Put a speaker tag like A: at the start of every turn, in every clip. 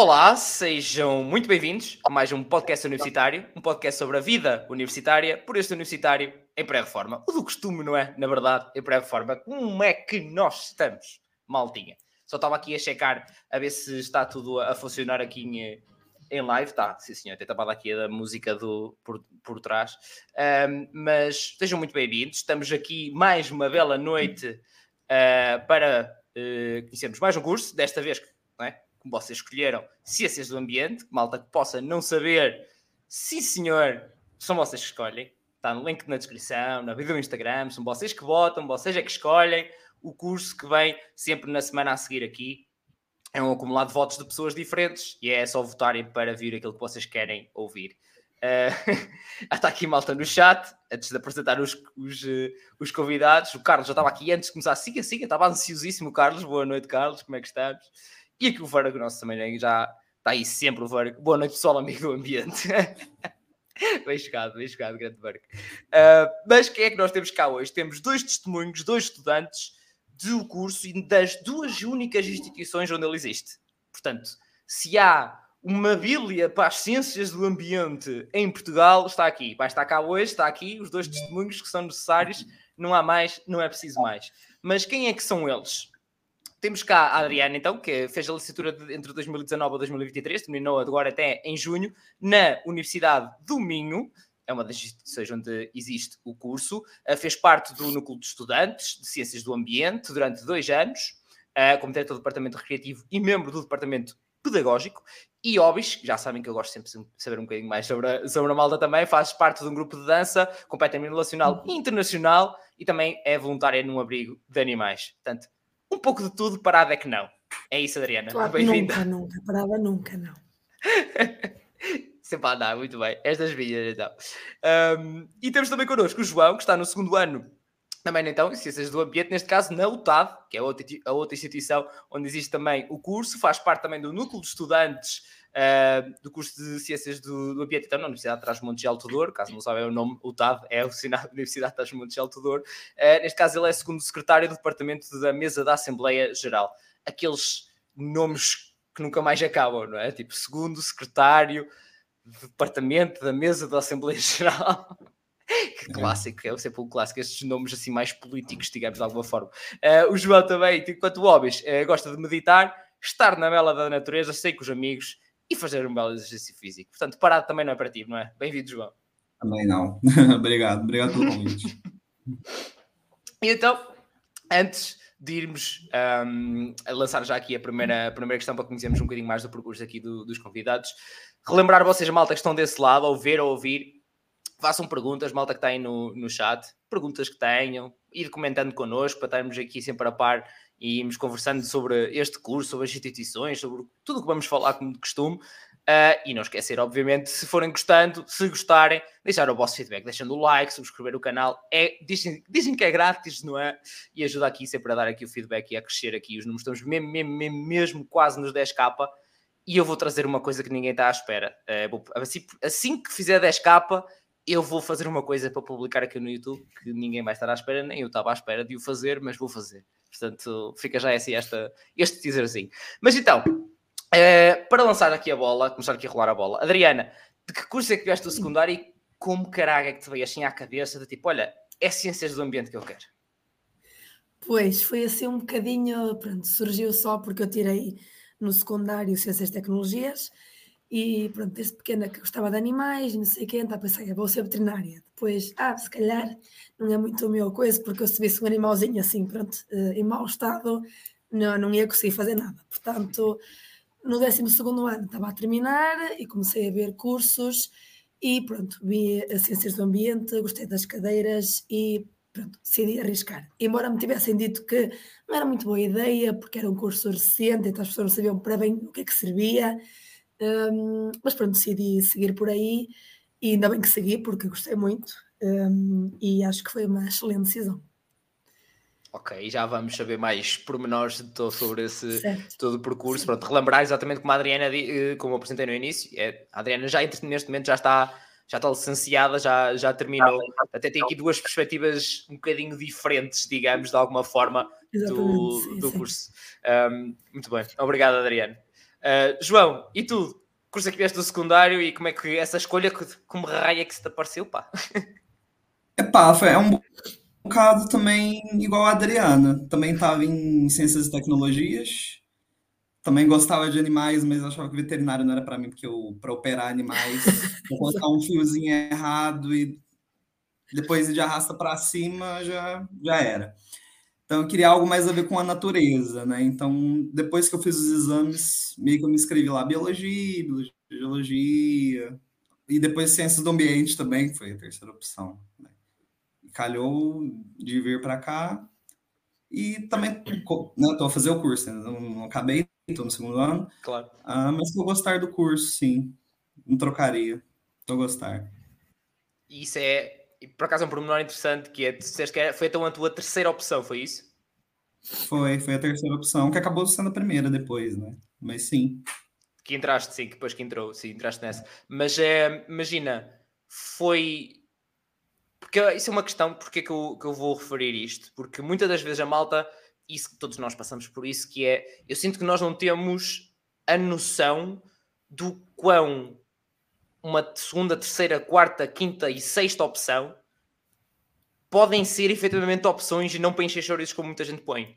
A: Olá, sejam muito bem-vindos a mais um podcast universitário, um podcast sobre a vida universitária, por este universitário em pré-reforma. O do costume, não é? Na verdade, em pré-reforma. Como é que nós estamos, maltinha? Só estava aqui a checar a ver se está tudo a funcionar aqui em, em live. Está, sim senhor, tem tapado aqui a música do, por, por trás. Um, mas sejam muito bem-vindos. Estamos aqui mais uma bela noite uh, para uh, conhecermos mais um curso, desta vez, não é? Como vocês escolheram, Ciências do Ambiente, malta que possa não saber, sim senhor, são vocês que escolhem. Está no link na descrição, na vida do Instagram, são vocês que votam, vocês é que escolhem o curso que vem sempre na semana a seguir aqui. É um acumulado de votos de pessoas diferentes e é só votarem para vir aquilo que vocês querem ouvir. Uh, está aqui malta no chat, antes de apresentar os, os, uh, os convidados. O Carlos já estava aqui antes de começar. Siga, siga, estava ansiosíssimo, Carlos. Boa noite, Carlos. Como é que estamos? E aqui o Vargo, nosso também né, já está aí sempre o Vargo. Boa noite, pessoal, amigo do ambiente. bem chegado, bem chegado, grande Vargo. Uh, mas quem é que nós temos cá hoje? Temos dois testemunhos, dois estudantes do curso e das duas únicas instituições onde ele existe. Portanto, se há uma bíblia para as ciências do ambiente em Portugal, está aqui. Vai estar cá hoje, está aqui, os dois testemunhos que são necessários. Não há mais, não é preciso mais. Mas quem é que são eles? Temos cá a Adriana, então, que fez a licenciatura entre 2019 e 2023, terminou agora até em junho, na Universidade do Minho, é uma das instituições onde existe o curso, uh, fez parte do núcleo de estudantes de Ciências do Ambiente durante dois anos, uh, como diretor do Departamento Recreativo e membro do Departamento Pedagógico, e Obis, já sabem que eu gosto sempre de saber um bocadinho mais sobre a, sobre a Malda também, faz parte de um grupo de dança completamente nacional e internacional, e também é voluntária num abrigo de animais. Portanto, um pouco de tudo, parada é que não. É isso, Adriana.
B: Claro, Bem-vinda. Nunca, nunca, parada nunca, não.
A: Sempre a andar, muito bem. Estas minhas, então. Um, e temos também connosco o João, que está no segundo ano também então, Ciências do Ambiente, neste caso na UTAD, que é a outra, a outra instituição onde existe também o curso, faz parte também do núcleo de estudantes uh, do curso de Ciências do, do Ambiente, então na Universidade de Trás-Montes de Alto Douro, caso não sabem o nome, UTAD é a Universidade de Trás-Montes de Alto Douro. Uh, neste caso ele é segundo secretário do Departamento da Mesa da Assembleia Geral. Aqueles nomes que nunca mais acabam, não é? Tipo, segundo secretário do Departamento da Mesa da Assembleia Geral. que clássico, é sempre um clássico, estes nomes assim mais políticos, digamos de alguma forma. Uh, o João também, enquanto hobbies, uh, gosta de meditar, estar na bela da natureza, sei com os amigos e fazer um belo exercício físico. Portanto, parado também não é para ti, não é? Bem-vindo, João.
C: Também não. obrigado, obrigado pelo convite.
A: e então, antes de irmos um, lançar já aqui a primeira, a primeira questão para conhecermos um bocadinho mais do percurso aqui do, dos convidados, relembrar vocês, malta, que estão desse lado, ouvir ou ouvir, façam perguntas, malta que está aí no, no chat, perguntas que tenham, ir comentando connosco para estarmos aqui sempre a par e irmos conversando sobre este curso, sobre as instituições, sobre tudo o que vamos falar como de costume. Uh, e não esquecer, obviamente, se forem gostando, se gostarem, deixar o vosso feedback, deixando o like, subscrever o canal. É, dizem, dizem que é grátis, não é? E ajuda aqui sempre a dar aqui o feedback e a crescer aqui. Os números estamos mesmo, mesmo, mesmo, mesmo quase nos 10k. E eu vou trazer uma coisa que ninguém está à espera. Uh, assim, assim que fizer 10k, eu vou fazer uma coisa para publicar aqui no YouTube que ninguém vai estar à espera, nem eu estava à espera de o fazer, mas vou fazer. Portanto, fica já assim esta, este teaserzinho. Mas então, é, para lançar aqui a bola, começar aqui a rolar a bola, Adriana, de que curso é que vieste o secundário e como caralho é que te veio assim à cabeça de tipo, olha, é ciências do ambiente que eu quero?
B: Pois, foi assim um bocadinho, pronto, surgiu só porque eu tirei no secundário Ciências e Tecnologias e pronto, desde pequena que gostava de animais, não sei quem, então pensei, vou ser veterinária. Depois, ah, se calhar não é muito o meu coisa, porque eu se visse um animalzinho assim, pronto, eh, em mau estado, não, não ia conseguir fazer nada. Portanto, no 12 ano estava a terminar e comecei a ver cursos e pronto, vi as ciências do ambiente, gostei das cadeiras e pronto, decidi arriscar. Embora me tivessem dito que não era muito boa ideia, porque era um curso recente, então as pessoas não sabiam para bem o que é que servia, um, mas pronto, decidi seguir por aí e ainda bem que segui porque gostei muito um, e acho que foi uma excelente decisão.
A: Ok, já vamos saber mais pormenores de todo sobre esse todo o percurso. Pronto, relembrar exatamente como a Adriana, eh, como eu apresentei no início, é, a Adriana já neste momento já está, já está licenciada, já, já terminou. Até tem aqui duas perspectivas um bocadinho diferentes, digamos, de alguma forma, do, sim, do sim. curso. Um, muito bem, obrigado, Adriana. Uh, João, e tu? Curso é que vieste do secundário e como é que essa escolha, como raia que se te apareceu, pá?
C: Epá, é um bocado também igual a Adriana. Também estava em Ciências e Tecnologias. Também gostava de animais, mas achava que veterinário não era para mim, porque eu, para operar animais, vou colocar um fiozinho errado e depois de arrasta para cima já, já era. Então, eu queria algo mais a ver com a natureza, né? Então, depois que eu fiz os exames, meio que eu me inscrevi lá, biologia, biologia, e depois ciências do ambiente também, que foi a terceira opção. Né? Calhou de vir para cá, e também estou né, a fazer o curso, né? não, não acabei, estou no segundo ano.
A: Claro.
C: Uh, mas vou gostar do curso, sim. Não trocaria. Estou a gostar.
A: Isso é e por acaso é um pormenor interessante que é, disseste que foi então a tua terceira opção, foi isso?
C: Foi, foi a terceira opção, que acabou sendo a primeira depois, né? Mas sim.
A: Que entraste, sim, depois que entrou, sim, entraste nessa. Mas é, imagina, foi. Porque isso é uma questão, porque é que eu, que eu vou referir isto? Porque muitas das vezes a malta, isso todos nós passamos por isso, que é, eu sinto que nós não temos a noção do quão uma segunda, terceira, quarta, quinta e sexta opção podem ser efetivamente opções e não para encher chouriços como muita gente põe.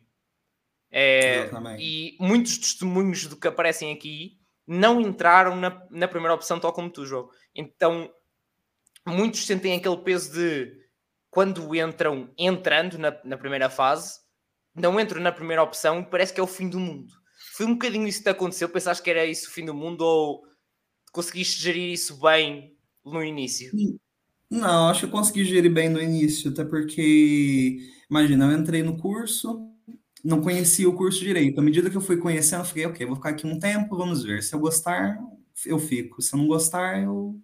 A: É, e muitos testemunhos do que aparecem aqui não entraram na, na primeira opção, tal como tu, João. Então, muitos sentem aquele peso de quando entram entrando na, na primeira fase, não entram na primeira opção e parece que é o fim do mundo. Foi um bocadinho isso que aconteceu? Pensaste que era isso o fim do mundo ou conseguiste gerir isso bem no início?
C: Não, acho que eu consegui gerir bem no início, até porque, imagina, eu entrei no curso, não conhecia o curso direito. À medida que eu fui conhecendo, eu fiquei, ok, vou ficar aqui um tempo, vamos ver. Se eu gostar, eu fico. Se eu não gostar, eu,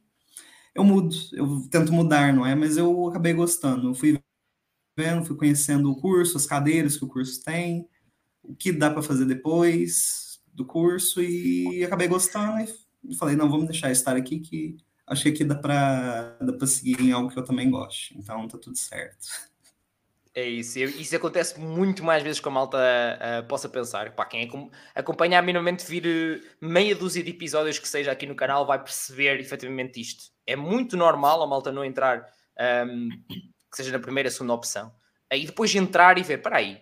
C: eu mudo. Eu tento mudar, não é? Mas eu acabei gostando. Eu fui vendo, fui conhecendo o curso, as cadeiras que o curso tem, o que dá para fazer depois do curso e acabei gostando e falei, não, vamos deixar estar aqui que acho que aqui dá para dá seguir em algo que eu também gosto. Então tá tudo certo.
A: É isso, isso acontece muito mais vezes que a malta uh, possa pensar. Para quem acompanha minimamente vir uh, meia dúzia de episódios que seja aqui no canal vai perceber efetivamente isto. É muito normal a malta não entrar, um, que seja na primeira, segunda opção. Aí depois entrar e ver, para aí,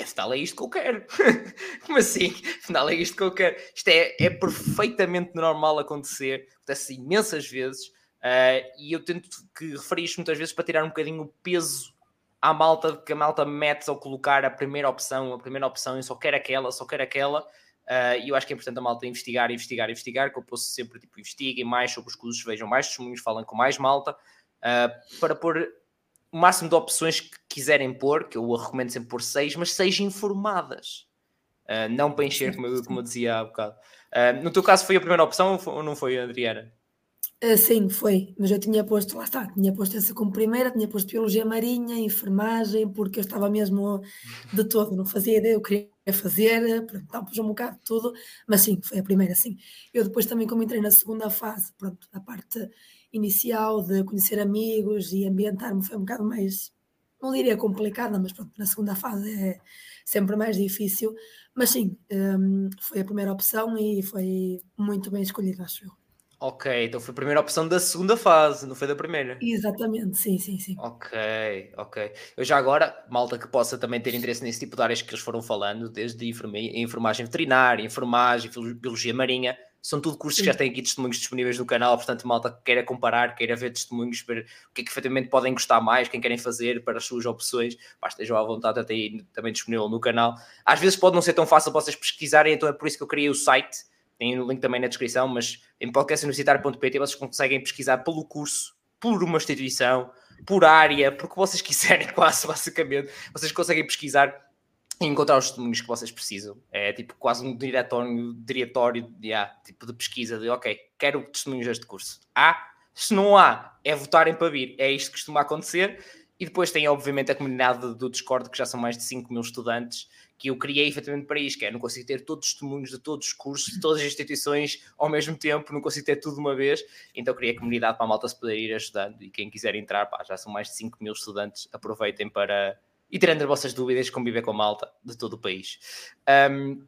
A: afinal é isto que eu quero. Como assim? Afinal é isto que eu quero. Isto é, é perfeitamente normal acontecer, acontece imensas vezes, uh, e eu tento que referir isto muitas vezes para tirar um bocadinho o peso à malta que a malta mete ao colocar a primeira opção, a primeira opção, eu só quero aquela, só quero aquela. Uh, e eu acho que é importante a malta investigar, investigar, investigar, que eu posso sempre tipo, investiguem mais sobre os cursos, vejam mais testemunhos, falem com mais malta, uh, para pôr o máximo de opções que quiserem pôr, que eu recomendo sempre pôr seis, mas seis informadas. Uh, não para encher, como eu, como eu dizia há bocado. Uh, no teu caso foi a primeira opção ou não foi, Adriana?
B: Uh, sim, foi, mas eu tinha posto, lá está, tinha posto essa como primeira, tinha posto Biologia Marinha, Enfermagem, porque eu estava mesmo de todo, não fazia ideia, eu queria fazer, pronto, então pus um bocado de tudo, mas sim, foi a primeira, sim. Eu depois também, como entrei na segunda fase, pronto, a parte inicial de conhecer amigos e ambientar-me foi um bocado mais, não diria complicada, mas pronto, na segunda fase é sempre mais difícil. Mas sim, um, foi a primeira opção e foi muito bem escolhida, acho eu.
A: Ok, então foi a primeira opção da segunda fase, não foi da primeira?
B: Exatamente, sim, sim, sim.
A: Ok, ok. Eu já agora, malta que possa também ter interesse nesse tipo de áreas que eles foram falando, desde enfermagem veterinária, enfermagem, biologia marinha, são tudo cursos que já têm aqui testemunhos disponíveis no canal, portanto, malta que queira comparar, queira ver testemunhos, ver o que é que efetivamente podem gostar mais, quem querem fazer para as suas opções, pá, estejam à vontade, até aí também disponível no canal. Às vezes pode não ser tão fácil vocês pesquisarem, então é por isso que eu criei o site, tem o link também na descrição, mas em podcastuniversitário.pt vocês conseguem pesquisar pelo curso, por uma instituição, por área, porque vocês quiserem, quase basicamente, vocês conseguem pesquisar encontrar os testemunhos que vocês precisam. É tipo quase um diretório, diretório de, yeah, tipo de pesquisa de ok, quero testemunhos deste curso. Há, se não há, é votarem para vir. É isto que costuma acontecer. E depois tem, obviamente, a comunidade do Discord, que já são mais de 5 mil estudantes, que eu criei efetivamente para isto, que é, não consigo ter todos os testemunhos de todos os cursos, de todas as instituições ao mesmo tempo, não consigo ter tudo de uma vez, então criei a comunidade para a malta se poder ir ajudando, e quem quiser entrar, pá, já são mais de 5 mil estudantes, aproveitem para, e tirando as vossas dúvidas, conviver com a malta de todo o país. Um,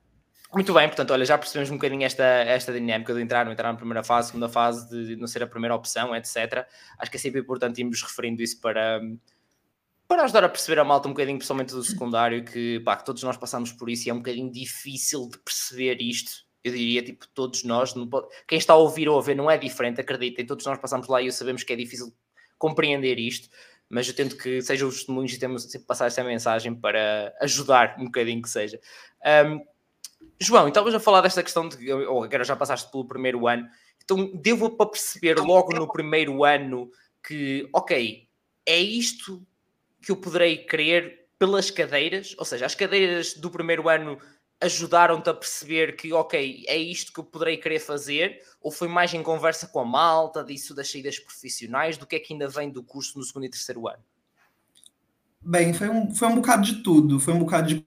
A: Muito bem, portanto, olha, já percebemos um bocadinho esta, esta dinâmica de entrar, não entrar na primeira fase, segunda fase, de não ser a primeira opção, etc. Acho que é sempre importante irmos referindo isso para, para ajudar a perceber a malta um bocadinho, principalmente do secundário, que, pá, que todos nós passamos por isso e é um bocadinho difícil de perceber isto. Eu diria, tipo, todos nós, quem está a ouvir ou a ver não é diferente, acreditem, todos nós passamos lá e sabemos que é difícil compreender isto, mas eu tento que sejam os testemunhos e temos sempre passar essa mensagem para ajudar um bocadinho que seja. Um, João, então a falar desta questão de, ou agora já passaste pelo primeiro ano, então devo para perceber logo no primeiro ano que, ok, é isto que eu poderei querer pelas cadeiras, ou seja, as cadeiras do primeiro ano ajudaram-te a perceber que, ok, é isto que eu poderei querer fazer, ou foi mais em conversa com a malta, disso das saídas profissionais, do que é que ainda vem do curso no segundo e terceiro ano?
C: Bem, foi um, foi um bocado de tudo, foi um bocado de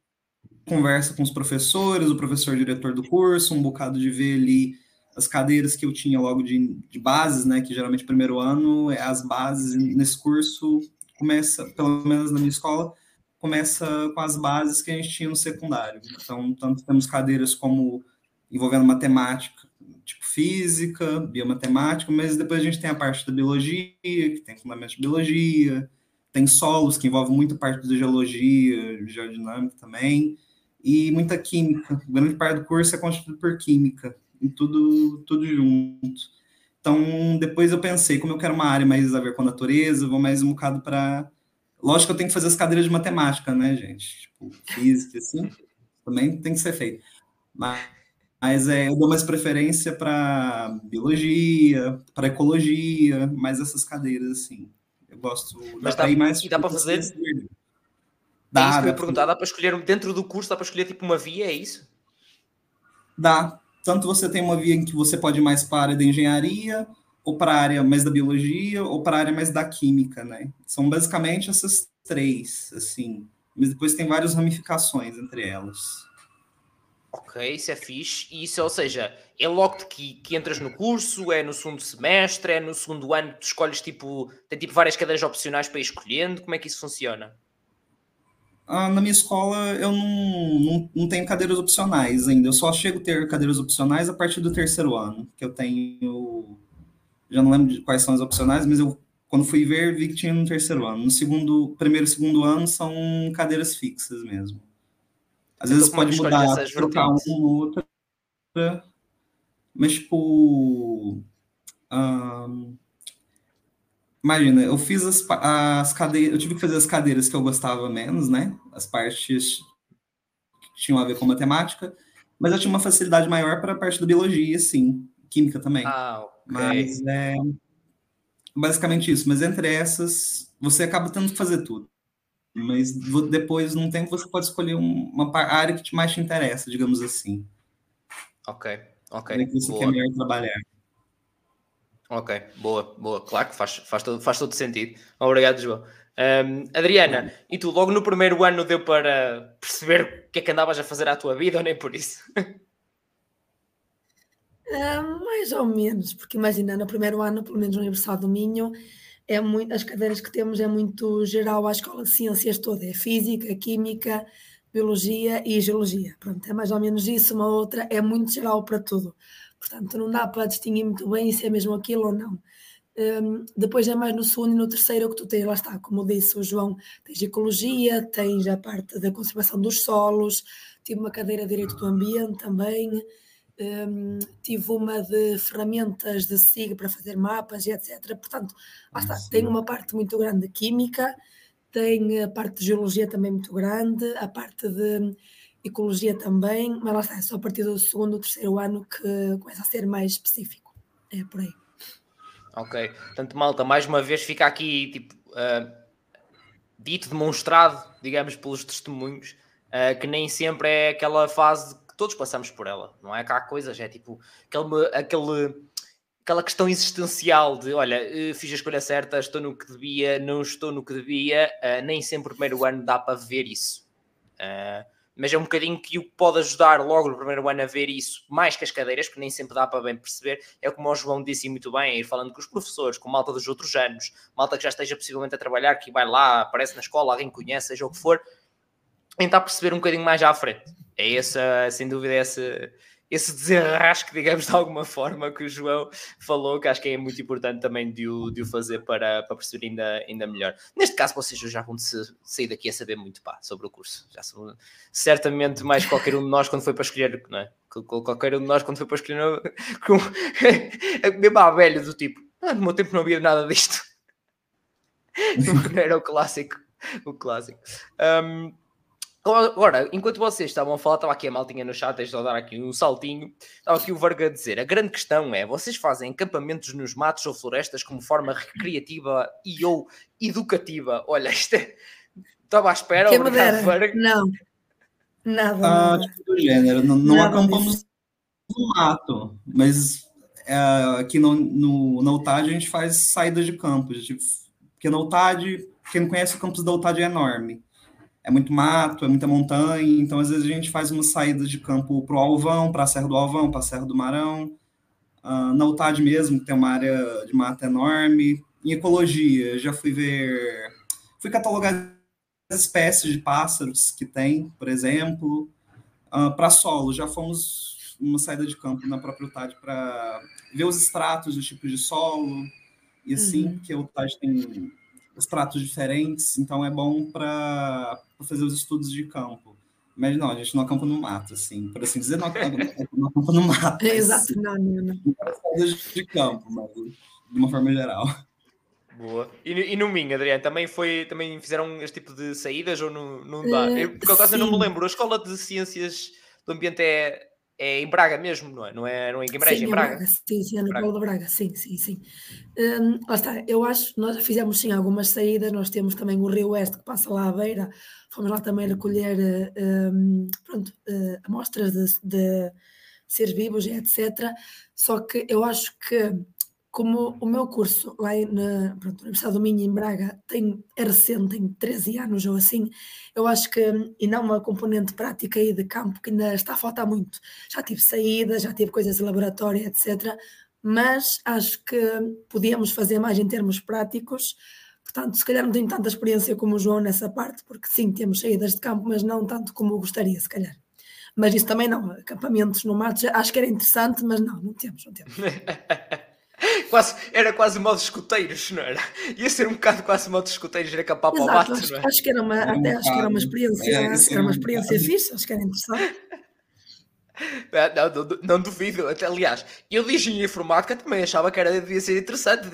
C: conversa com os professores, o professor diretor do curso, um bocado de ver ali as cadeiras que eu tinha logo de, de bases, né, que geralmente primeiro ano é as bases, nesse curso começa, pelo menos na minha escola, começa com as bases que a gente tinha no secundário. Então, tanto temos cadeiras como envolvendo matemática, tipo física, biomatemática, mas depois a gente tem a parte da biologia, que tem fundamentos de biologia, tem solos, que envolve muita parte da geologia, geodinâmica também, e muita química. Grande parte do curso é constituído por química, e tudo, tudo junto. Então, depois eu pensei, como eu quero uma área mais a ver com a natureza, vou mais um bocado para. Lógico que eu tenho que fazer as cadeiras de matemática, né, gente? Tipo, física, assim, também tem que ser feito. Mas, mas é, eu dou mais preferência para biologia, para ecologia, mais essas cadeiras, assim. Eu gosto.
A: Mas dá, mais. Dá para fazer? Dá, é isso que eu ia perguntar, dá para escolher dentro do curso, dá para escolher tipo uma via, é isso?
C: Dá. Tanto você tem uma via em que você pode ir mais para a área da engenharia, ou para a área mais da biologia, ou para a área mais da química, né? São basicamente essas três, assim. Mas depois tem várias ramificações entre elas.
A: Ok, isso é fixe. E isso, ou seja, é logo que, que entras no curso, é no segundo semestre, é no segundo ano que tu escolhes tipo. Tem tipo várias cadeiras opcionais para ir escolhendo. Como é que isso funciona?
C: Ah, na minha escola eu não, não, não, tenho cadeiras opcionais ainda. Eu só chego a ter cadeiras opcionais a partir do terceiro ano, que eu tenho. Já não lembro de quais são as opcionais, mas eu quando fui ver vi que tinha no terceiro ano. No segundo, primeiro e segundo ano são cadeiras fixas mesmo. Às vezes pode mudar, trocar uma ou outra, mas tipo. Um, Imagina, eu fiz as, as cadeiras, eu tive que fazer as cadeiras que eu gostava menos, né? As partes que tinham a ver com matemática, mas eu tinha uma facilidade maior para a parte da biologia, sim, química também.
A: Ah.
C: Mas é basicamente isso. Mas entre essas, você acaba tendo que fazer tudo. Mas depois, num tempo, você pode escolher uma área que mais te interessa, digamos assim.
A: Ok, ok.
C: Área que você Boa. quer melhor trabalhar.
A: Ok, boa, boa. Claro que faz, faz, todo, faz todo sentido. Obrigado, João. Um, Adriana, e tu logo no primeiro ano deu para perceber o que é que andavas a fazer à tua vida ou nem por isso?
B: Uh, mais ou menos, porque imagina, no primeiro ano, pelo menos na Universidade do Minho, é muito, as cadeiras que temos é muito geral à escola de ciências toda, é física, química, biologia e geologia. Pronto, é mais ou menos isso, uma outra é muito geral para tudo. Portanto, não dá para distinguir muito bem se é mesmo aquilo ou não. Um, depois é mais no segundo e no terceiro que tu tens, lá está, como disse o João, tens ecologia, tens a parte da conservação dos solos, tive uma cadeira de direito do ambiente também, um, tive uma de ferramentas de SIG para fazer mapas e etc. Portanto, lá está, tem uma parte muito grande de química, tem a parte de geologia também muito grande, a parte de ecologia também, mas lá está, é só a partir do segundo ou terceiro ano que começa a ser mais específico. É por aí.
A: Ok, portanto, malta, mais uma vez fica aqui tipo, uh, dito, demonstrado, digamos, pelos testemunhos, uh, que nem sempre é aquela fase todos passamos por ela, não é? Que há coisas, é tipo aquele, aquele, aquela questão existencial de olha, eh, fiz a escolha certa, estou no que devia, não estou no que devia, uh, nem sempre o primeiro ano dá para ver isso. Uh, mas é um bocadinho que o que pode ajudar logo no primeiro ano a ver isso, mais que as cadeiras, porque nem sempre dá para bem perceber, é como o João disse muito bem, ir falando com os professores, com malta dos outros anos, malta que já esteja possivelmente a trabalhar, que vai lá, aparece na escola, alguém conhece, seja o que for, tentar perceber um bocadinho mais à frente. é essa, sem dúvida, essa, esse desenrasque, digamos, de alguma forma, que o João falou, que acho que é muito importante também de o, de o fazer para, para perceber ainda, ainda melhor. Neste caso, vocês já vão sair daqui a saber muito pá, sobre o curso. Já são, certamente mais qualquer um de nós quando foi para escolher, não é? Qualquer um de nós quando foi para escolher, com, mesmo à velha do tipo, ah, no meu tempo não havia nada disto. era o clássico. O clássico. Um, Agora, enquanto vocês estavam a falar, estava aqui a maltinha no chat, deixa eu dar aqui um saltinho. Estava aqui o Varga a dizer: a grande questão é: vocês fazem acampamentos nos matos ou florestas como forma recreativa e ou educativa? Olha, isto é... estava à espera.
B: Que Varga. Não, nada. Ah,
C: tipo do gênero, não, não acampamos no mato, mas é, aqui no, no, na UTAD a gente faz saídas de campos. Tipo, porque na UTAD, quem não conhece o campus da UTAD é enorme é muito mato, é muita montanha, então às vezes a gente faz umas saídas de campo para o Alvão, para a Serra do Alvão, para a Serra do Marão, uh, na UTAD mesmo, que tem uma área de mata enorme. Em ecologia, já fui ver, fui catalogar as espécies de pássaros que tem, por exemplo. Uh, para solo, já fomos uma saída de campo na própria UTAD para ver os estratos dos tipos de solo, e assim, uhum. porque a UTAD tem estratos diferentes, então é bom para fazer os estudos de campo. Mas não, a gente não acampa no mato, assim, por assim dizer, não acampa, não acampa no mato.
B: Exato, não, não, não.
C: de campo, mas de uma forma geral.
A: Boa. E, e no Minho, Adriano, também, foi, também fizeram este tipo de saídas ou não, não dá? Uh, eu, por acaso eu não me lembro, a Escola de Ciências do Ambiente é, é em Braga mesmo, não é? Não é, não é em Guimarães, sim, é em Braga. Braga.
B: Sim, sim, é no de Braga, sim, sim, sim. Um, lá está, eu acho, nós fizemos sim algumas saídas, nós temos também o Rio Oeste que passa lá à beira, fomos lá também recolher um, pronto, uh, amostras de, de seres vivos etc. Só que eu acho que como o meu curso lá na, pronto, Universidade do Minho, em Braga, tem, é recente, tem 13 anos ou assim, eu acho que, e não uma componente prática aí de campo, que ainda está a faltar muito. Já tive saídas, já tive coisas de laboratório, etc. Mas acho que podíamos fazer mais em termos práticos. Portanto, se calhar não tenho tanta experiência como o João nessa parte, porque sim, temos saídas de campo, mas não tanto como gostaria, se calhar. Mas isso também não, acampamentos no mato, acho que era interessante, mas não, não temos, não temos.
A: quase, era quase modo escuteiros, não era? Ia ser um bocado quase modo escuteiros, era capaz para o mato,
B: acho,
A: não
B: é? Acho que era uma, até acho que era uma experiência, é, era uma experiência fixe, acho que era interessante.
A: Não, não, não, duvido. Até, aliás, eu de engenharia informática também achava que era, devia ser interessante.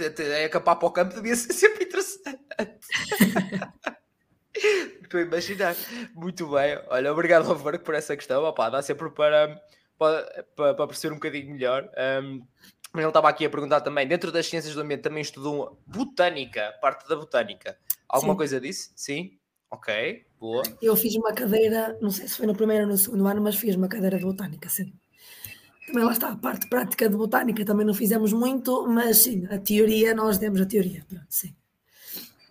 A: Acampar para o campo devia ser sempre interessante. Estou a imaginar. Muito bem. Olha, obrigado ao Varco por essa questão. Opa, dá sempre para, para, para, perceber um bocadinho melhor. Um, ele estava aqui a perguntar também, dentro das ciências do ambiente também estudou botânica, parte da botânica. Alguma Sim. coisa disso? Sim? Ok, boa.
B: Eu fiz uma cadeira, não sei se foi no primeiro ou no segundo ano, mas fiz uma cadeira de botânica, sim. Também lá está, a parte prática de botânica também não fizemos muito, mas sim, a teoria, nós demos a teoria, sim.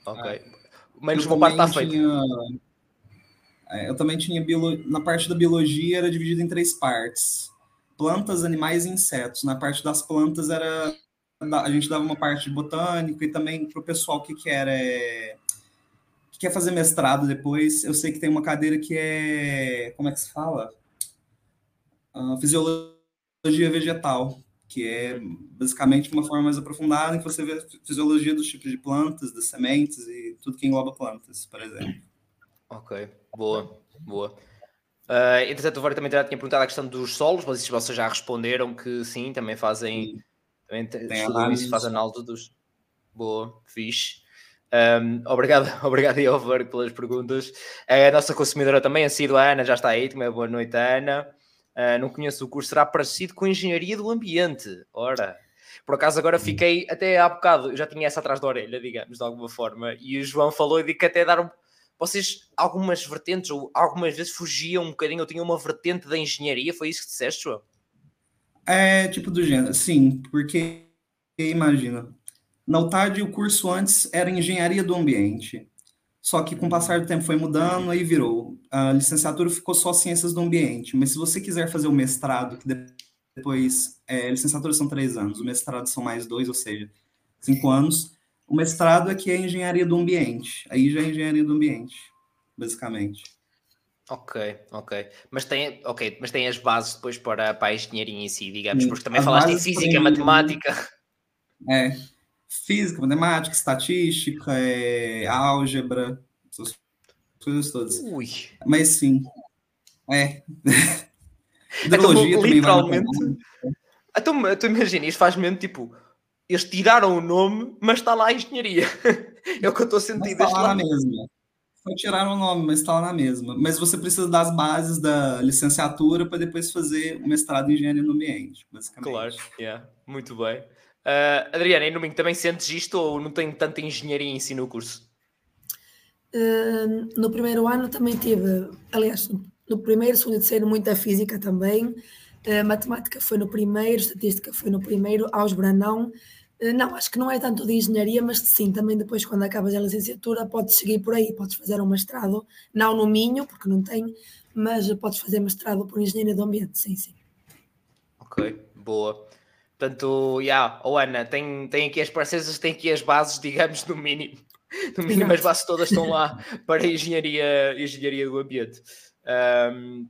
A: Ok. Menos uma parte está feita.
C: É, eu também tinha, biolo... na parte da biologia era dividido em três partes plantas, animais e insetos. Na parte das plantas era a gente dava uma parte de botânico e também para o pessoal que quer é, que quer fazer mestrado depois. Eu sei que tem uma cadeira que é como é que se fala? Uh, fisiologia vegetal, que é basicamente uma forma mais aprofundada em que você vê a fisiologia dos tipos de plantas, das sementes e tudo que engloba plantas, por exemplo.
A: Ok, boa, boa. Uh, entretanto, o Vório também tinha perguntado a questão dos solos, mas vocês já responderam que sim, também fazem. Também estudam isso, fazem análise dos. Boa, fixe. Um, obrigado, obrigado Vório pelas perguntas. A nossa consumidora também, a sido a Ana, já está aí. Também boa noite, Ana. Uh, não conheço o curso, será parecido com Engenharia do Ambiente. Ora, por acaso agora fiquei até há bocado, eu já tinha essa atrás da orelha, digamos, de alguma forma, e o João falou e disse que até dar um vocês algumas vertentes ou algumas vezes fugiam um bocadinho ou tinham uma vertente da engenharia? Foi isso que disseste, João?
C: É, tipo do gênero, sim, porque imagina, na UTAD o curso antes era engenharia do ambiente, só que com o passar do tempo foi mudando e virou. A licenciatura ficou só ciências do ambiente, mas se você quiser fazer o mestrado, que depois, é, licenciatura são três anos, o mestrado são mais dois, ou seja, cinco anos, o mestrado aqui é engenharia do ambiente. Aí já é engenharia do ambiente, basicamente.
A: Ok, ok. Mas tem, ok, mas tem as bases depois para, para a engenharia em si, digamos, porque também as falaste em física, matemática.
C: É, física, matemática, estatística, é, álgebra, essas coisas todas.
A: Ui.
C: Mas sim, é.
A: Hidrologia então, literalmente. Então, tu imagina, isto faz mesmo tipo, eles tiraram o nome, mas está lá a engenharia. é o que eu estou a sentir.
C: Está lá na mesma. Foi tirar o nome, mas está lá na mesma. Mas você precisa das bases da licenciatura para depois fazer o mestrado em engenharia no ambiente, basicamente.
A: Claro, yeah. muito bem. Uh, Adriana, e no domingo também sentes isto ou não tem tanta engenharia em si no curso?
B: Uh, no primeiro ano também tive, aliás, no primeiro, segundo e terceiro, muita física também. Uh, matemática foi no primeiro, estatística foi no primeiro, álgebra não. Eh, não, acho que não é tanto de engenharia, mas sim, também depois, quando acabas a licenciatura, podes seguir por aí, podes fazer um mestrado, não no Minho, porque não tenho, mas podes fazer mestrado por engenharia do ambiente, sim, sim.
A: Ok, boa. Portanto, já, yeah, oh Ana, tem, tem aqui as parceiras, tem aqui as bases, digamos, no mínimo. No mínimo, Exato. as bases todas estão lá para a engenharia, engenharia do ambiente. Um,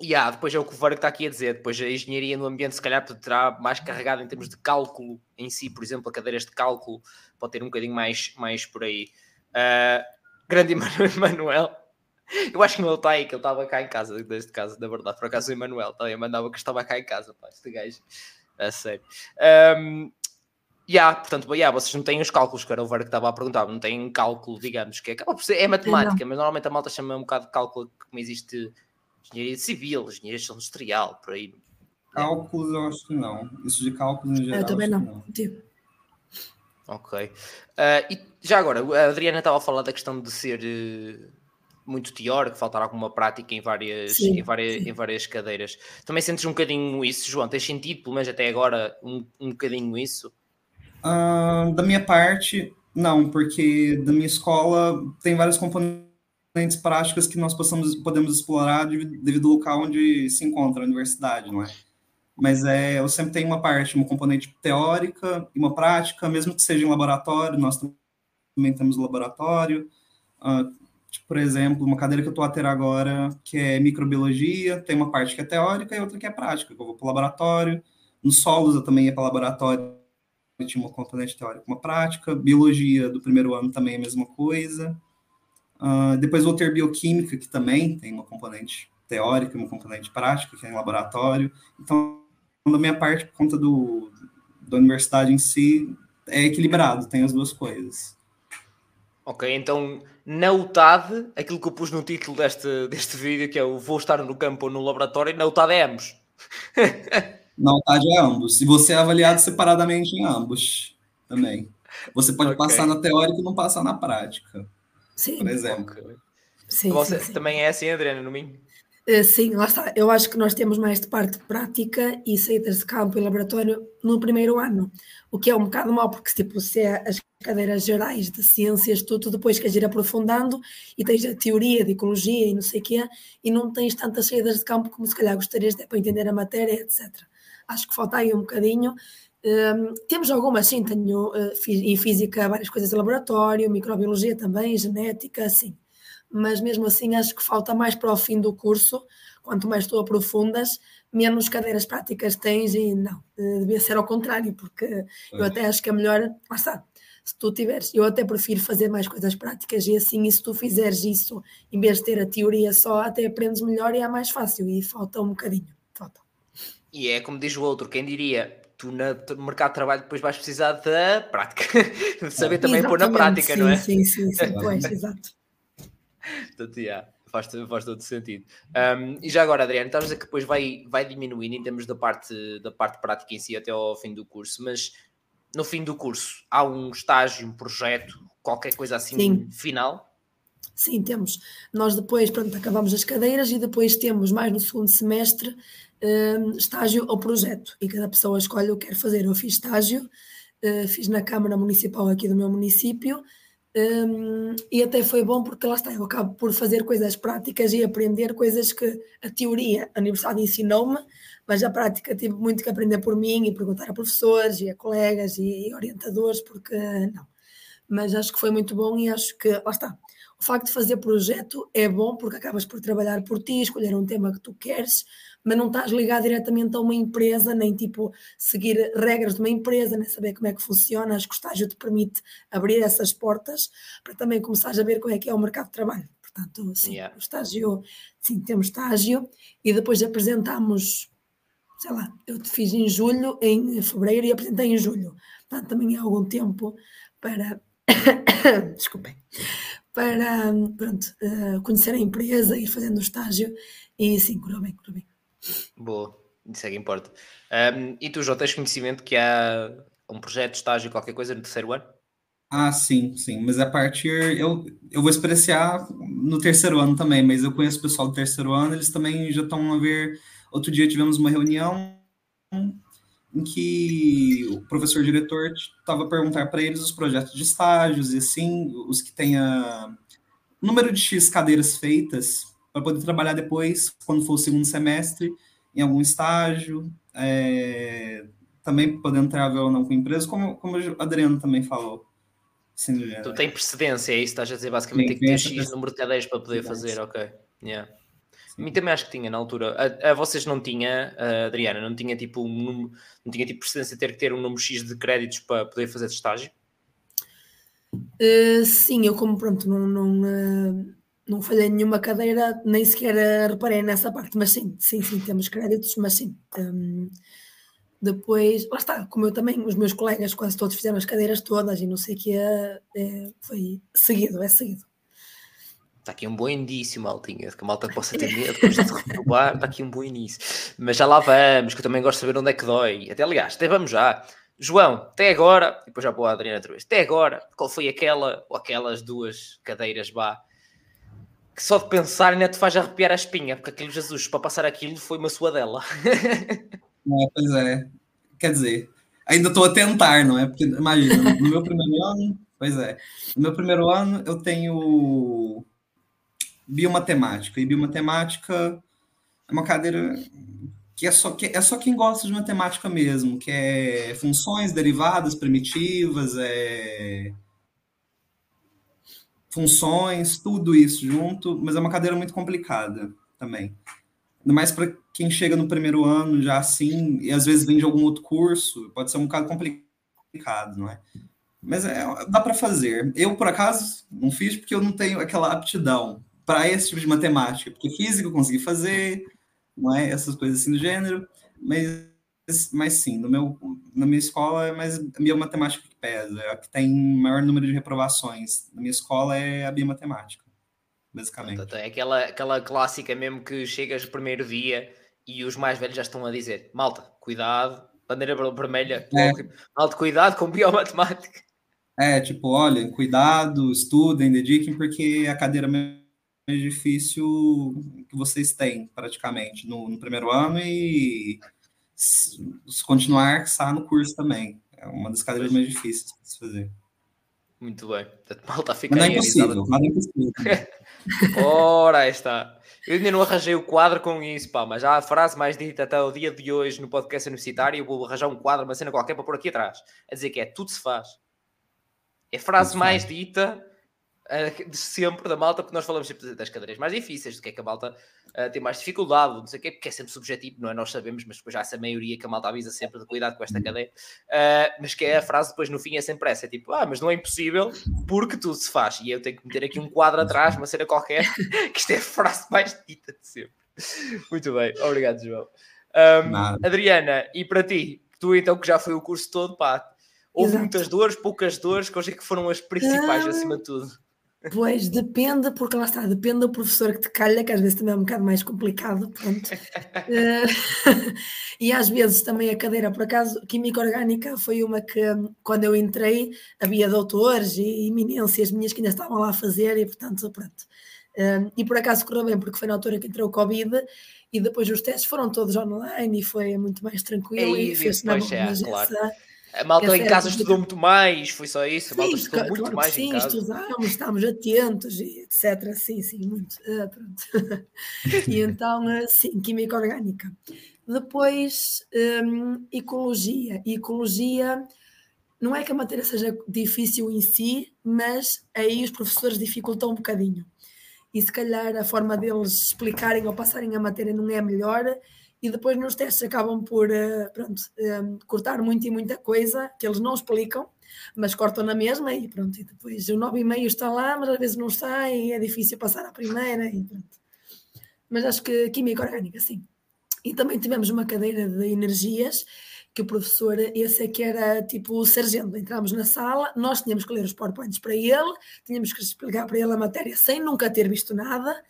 A: e yeah, depois é o que o Varga está aqui a dizer. Depois a engenharia no ambiente, se calhar, terá mais carregado em termos de cálculo em si, por exemplo, a cadeiras de cálculo pode ter um bocadinho mais, mais por aí. Uh, grande Emanuel. Eu acho que não está aí, que ele estava cá em casa, desde casa, na verdade. Por acaso o Emanuel também mandava que estava cá em casa, pá, este gajo. A sério. Um, yeah, portanto, yeah, vocês não têm os cálculos, que era o Varga que estava a perguntar, não têm cálculo, digamos, que é, é matemática, mas normalmente a malta chama um bocado de cálculo como existe engenharia civil, engenharia industrial, por aí.
C: Cálculos, eu acho que não. Isso de cálculos em geral.
B: Eu também não. não. Tipo.
A: Ok. Uh, e já agora, a Adriana estava a falar da questão de ser uh, muito teórico, faltar alguma prática em várias, sim, em, várias, sim. em várias cadeiras. Também sentes um bocadinho isso, João? Tens sentido, pelo menos até agora, um, um bocadinho isso?
C: Uh, da minha parte, não, porque da minha escola tem vários componentes práticas que nós possamos, podemos explorar devido ao local onde se encontra a universidade, não é? Mas é, eu sempre tenho uma parte, uma componente teórica e uma prática, mesmo que seja em laboratório, nós também temos laboratório. Uh, tipo, por exemplo, uma cadeira que eu estou a ter agora, que é microbiologia, tem uma parte que é teórica e outra que é prática, que eu vou para o laboratório. Nos solos eu também ia para o laboratório, tinha uma componente teórica uma prática. Biologia do primeiro ano também é a mesma coisa. Uh, depois vou ter bioquímica, que também tem uma componente teórica, uma componente prática, que é em laboratório. Então, da minha parte, por conta do, da universidade em si, é equilibrado, tem as duas coisas.
A: Ok, então na UTAD, aquilo que eu pus no título deste, deste vídeo, que é o vou estar no campo ou no laboratório, na UTAD é ambos.
C: na UTAD é ambos. E você é avaliado separadamente em ambos também. Você pode okay. passar na teórica e não passar na prática. Sim. Por exemplo.
A: Sim, Você sim, sim. também é assim, Adriana, no mim?
B: Uh, sim, lá está. Eu acho que nós temos mais de parte prática e saídas de campo e laboratório no primeiro ano, o que é um bocado mau, porque tipo, se é as cadeiras gerais de ciências, tudo depois queres ir aprofundando e tens a teoria de ecologia e não sei o quê, e não tens tantas saídas de campo como se calhar gostarias de para entender a matéria, etc. Acho que falta aí um bocadinho um, temos algumas, sim, tenho uh, em física várias coisas de laboratório, microbiologia também, genética, sim. Mas mesmo assim acho que falta mais para o fim do curso, quanto mais tu aprofundas, menos cadeiras práticas tens e não, uh, devia ser ao contrário, porque é. eu até acho que é melhor, lá está, se tu tiveres, eu até prefiro fazer mais coisas práticas e assim, e se tu fizeres isso, em vez de ter a teoria só, até aprendes melhor e é mais fácil e falta um bocadinho, falta.
A: E é como diz o outro, quem diria, tu na, no mercado de trabalho depois vais precisar da prática, de saber também pôr na prática,
B: sim,
A: não é?
B: Sim, sim, sim, pois, exato.
A: Portanto, yeah, faz, faz todo sentido. Um, e já agora, Adriano, estás a dizer que depois vai, vai diminuindo em termos da parte, da parte prática em si até ao fim do curso, mas no fim do curso há um estágio, um projeto, qualquer coisa assim sim. final?
B: Sim, temos. Nós depois, pronto, acabamos as cadeiras e depois temos mais no segundo semestre um, estágio ou projeto. E cada pessoa escolhe o que quer fazer. Eu fiz estágio, uh, fiz na Câmara Municipal aqui do meu município um, e até foi bom porque lá está, eu acabo por fazer coisas práticas e aprender coisas que a teoria a universidade ensinou-me, mas a prática tive muito que aprender por mim e perguntar a professores e a colegas e orientadores, porque não. Mas acho que foi muito bom e acho que, lá está, o facto de fazer projeto é bom porque acabas por trabalhar por ti, escolher um tema que tu queres, mas não estás ligado diretamente a uma empresa, nem tipo seguir regras de uma empresa, nem saber como é que funciona. Acho que o estágio te permite abrir essas portas para também começares a ver qual é que é o mercado de trabalho. Portanto, sim, yeah. o estágio, sim, temos estágio e depois apresentamos, sei lá, eu te fiz em julho, em fevereiro e apresentei em julho. Portanto, também é algum tempo para. Desculpem. Para pronto, uh, conhecer a empresa, ir fazendo o estágio e sim, correu bem, correu bem.
A: Boa, isso é que importa. Um, e tu, João, tens conhecimento que há um projeto, estágio, qualquer coisa no terceiro ano?
C: Ah, sim, sim, mas a partir. Eu, eu vou experienciar no terceiro ano também, mas eu conheço o pessoal do terceiro ano, eles também já estão a ver. Outro dia tivemos uma reunião em que o professor diretor estava a perguntar para eles os projetos de estágios e assim, os que tenha número de X cadeiras feitas para poder trabalhar depois, quando for o segundo semestre, em algum estágio, é, também poder entrar ou não com empresa, como, como o Adriano também falou.
A: Assim, tu tem precedência, é isso? Estás a dizer basicamente tem que ter X número de cadeiras para poder fazer, ok. Yeah. A mim também acho que tinha na altura. A, a vocês não tinha, a Adriana, não tinha tipo um número, não tinha tipo precedência de ter que ter um número X de créditos para poder fazer de estágio?
B: Uh, sim, eu como pronto, não, não, uh, não falhei nenhuma cadeira, nem sequer uh, reparei nessa parte, mas sim, sim, sim, temos créditos, mas sim. Um, depois, lá está, como eu também, os meus colegas quase todos fizeram as cadeiras todas e não sei o que é, é, foi seguido, é seguido.
A: Está aqui um bom indício, maltinha, que a malta possa ter medo depois de reprovar, está aqui um bom início. Mas já lá vamos, que eu também gosto de saber onde é que dói. Até, aliás, até vamos já. João, até agora, e depois já vou a Adriana outra vez, até agora, qual foi aquela ou aquelas duas cadeiras, vá, que só de pensar ainda te faz arrepiar a espinha, porque aquele Jesus, para passar aquilo, foi uma sua dela.
C: É, pois é. Quer dizer, ainda estou a tentar, não é? Porque, imagina, no meu primeiro ano, pois é, no meu primeiro ano eu tenho biomatemática, e biomatemática é uma cadeira que é só, que é só quem gosta de matemática mesmo, que é funções, derivadas, primitivas, é... funções, tudo isso junto, mas é uma cadeira muito complicada também. Ainda mais para quem chega no primeiro ano já assim, e às vezes vem de algum outro curso, pode ser um bocado complicado, não é? Mas é, dá para fazer. Eu, por acaso, não fiz porque eu não tenho aquela aptidão para esse tipo de matemática, porque física eu consegui fazer, não é? Essas coisas assim do gênero, mas, mas sim, no meu, na minha escola é mais a biomatemática que pesa, é a que tem maior número de reprovações. Na minha escola é a biomatemática, basicamente.
A: É aquela, aquela clássica mesmo que chegas no primeiro dia e os mais velhos já estão a dizer: malta, cuidado, bandeira vermelha, é. malta, cuidado com biomatemática.
C: É, tipo, olha, cuidado, estudem, dediquem, porque a cadeira mais difícil que vocês têm, praticamente, no, no primeiro ano e se, se continuar, está no curso também. É uma das cadeiras mais difíceis de se fazer.
A: Muito bem. Malta fica
C: Mas não é impossível, mas é impossível.
A: Ora, aí está. Eu ainda não arranjei o quadro com isso, pá, mas já a frase mais dita até o dia de hoje no podcast universitário, eu vou arranjar um quadro, uma cena qualquer para pôr aqui atrás, a dizer que é tudo se faz. É a frase mais dita de sempre da malta, porque nós falamos sempre das cadeiras mais difíceis, do que é que a malta uh, tem mais dificuldade, não sei o quê, porque é sempre subjetivo, não é? Nós sabemos, mas depois já essa maioria que a malta avisa sempre de cuidado com esta cadeira, uh, mas que é a frase depois no fim é sempre essa, é tipo, ah, mas não é impossível porque tudo se faz, e eu tenho que meter aqui um quadro atrás, uma cena qualquer, que isto é a frase mais dita de sempre. Muito bem, obrigado, João. Um, Adriana, e para ti, tu então que já foi o curso todo, pá, houve Exato. muitas dores, poucas dores, que hoje é que foram as principais acima de tudo?
B: Pois, depende, porque lá está, depende do professor que te calha, que às vezes também é um bocado mais complicado, pronto. uh, e às vezes também a cadeira, por acaso, Química Orgânica foi uma que, quando eu entrei, havia doutores e iminências minhas que ainda estavam lá a fazer e, portanto, pronto. Uh, e por acaso correu bem, porque foi na altura que entrou o Covid e depois os testes foram todos online e foi muito mais tranquilo
A: é e, fez-se na é, claro. essa, a malta em casa estudou muito mais, foi só isso. A malta sim, estudou muito mais
B: sim,
A: em casa.
B: estudamos, estávamos atentos, etc. Sim, sim, muito. Uh, e então, uh, sim, química orgânica. Depois, um, ecologia. Ecologia, não é que a matéria seja difícil em si, mas aí os professores dificultam um bocadinho. E se calhar a forma deles explicarem ou passarem a matéria não é a melhor, e depois nos testes acabam por uh, pronto, uh, cortar muito e muita coisa que eles não explicam, mas cortam na mesma e pronto. E depois o 9,5 está lá, mas às vezes não está e é difícil passar à primeira e pronto. Mas acho que Química Orgânica, sim. E também tivemos uma cadeira de energias que o professor, esse é que era tipo o sargento. Entramos na sala, nós tínhamos que ler os PowerPoints para ele, tínhamos que explicar para ele a matéria sem nunca ter visto nada.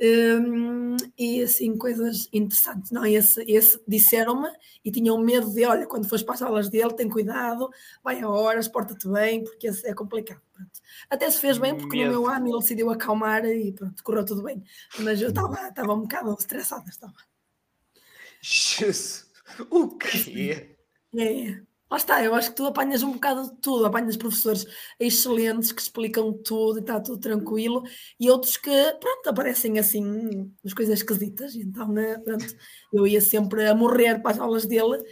B: Um, e assim, coisas interessantes. Não, esse, esse disseram-me e tinham medo de: olha, quando fores para as aulas dele, tem cuidado, vai a horas, porta-te bem, porque esse é complicado. Pronto. Até se fez bem, porque medo. no meu ano ele decidiu acalmar e pronto, correu tudo bem. Mas eu estava um bocado estressada. Estava.
A: Jesus, o quê?
B: É. Lá está, eu acho que tu apanhas um bocado de tudo, apanhas professores excelentes que explicam tudo e está tudo tranquilo, e outros que, pronto, aparecem assim, as coisas esquisitas, então, né, pronto, eu ia sempre a morrer para as aulas dele,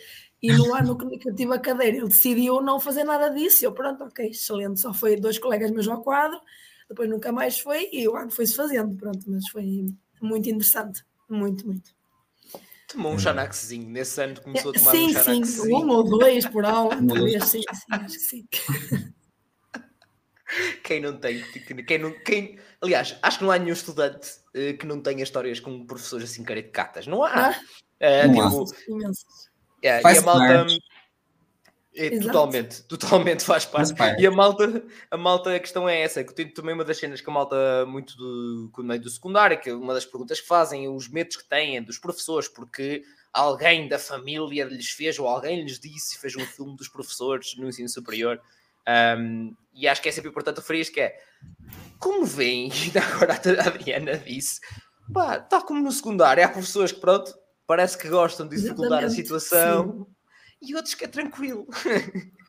B: e no ano que eu tive a cadeira, ele decidiu não fazer nada disso, eu, pronto, ok, excelente, só foi dois colegas meus ao quadro, depois nunca mais foi, e o ano foi-se fazendo, pronto, mas foi muito interessante, muito, muito.
A: Tomou um Xanaxzinho, nesse ano começou a tomar
B: sim,
A: um Xanaxzinho.
B: Sim, um ou dois por aula, talvez, sim, sim, acho que sim.
A: Quem não tem, quem não, quem, aliás, acho que não há nenhum estudante uh, que não tenha histórias com professores assim caricatas, não há.
B: Ah, uh,
C: não
A: tipo, há. Yeah, e a malta, é, totalmente, totalmente faz parte. E a malta, a malta, a questão é essa, que eu tenho também uma das cenas que a malta muito do, meio do secundário, que é uma das perguntas que fazem, os medos que têm dos professores, porque alguém da família lhes fez, ou alguém lhes disse, fez um filme dos professores no ensino superior. Um, e acho que é sempre importante referir isto, que é, como vem, e agora a Adriana disse, pá, está como no secundário, há professores que, pronto, parece que gostam de dificultar a situação. Sim e outros que é tranquilo.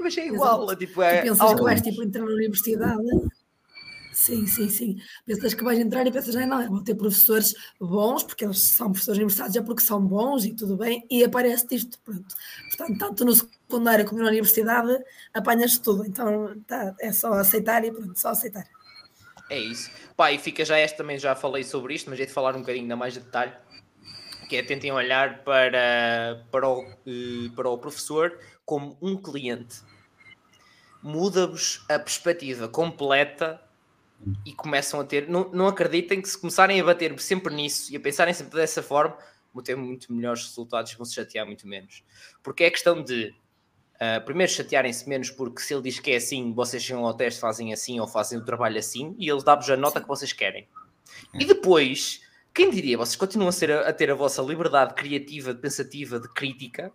A: Mas é igual, Exato. tipo, é.
B: Tu pensas que vais tipo, entrar na universidade. Sim, sim, sim. Pensas que vais entrar e pensas, ah, não, vou ter professores bons, porque eles são professores universitários, já porque são bons e tudo bem, e aparece isto, pronto. Portanto, tanto no secundário como na universidade, apanhas tudo. Então, tá, é só aceitar e pronto, só aceitar.
A: É isso. Pá, e fica já este também, já falei sobre isto, mas é de falar um bocadinho ainda mais de detalhe que é tentem olhar para, para, o, eh, para o professor como um cliente. Muda-vos a perspectiva completa e começam a ter. Não, não acreditem que se começarem a bater sempre nisso e a pensarem sempre dessa forma, vão ter muito melhores resultados e vão se chatear muito menos. Porque é questão de. Uh, primeiro chatearem-se menos porque se ele diz que é assim, vocês chegam ao teste, fazem assim ou fazem o trabalho assim e ele dá-vos a nota que vocês querem. E depois quem diria, vocês continuam a, ser, a, ter a vossa liberdade criativa, pensativa, de crítica,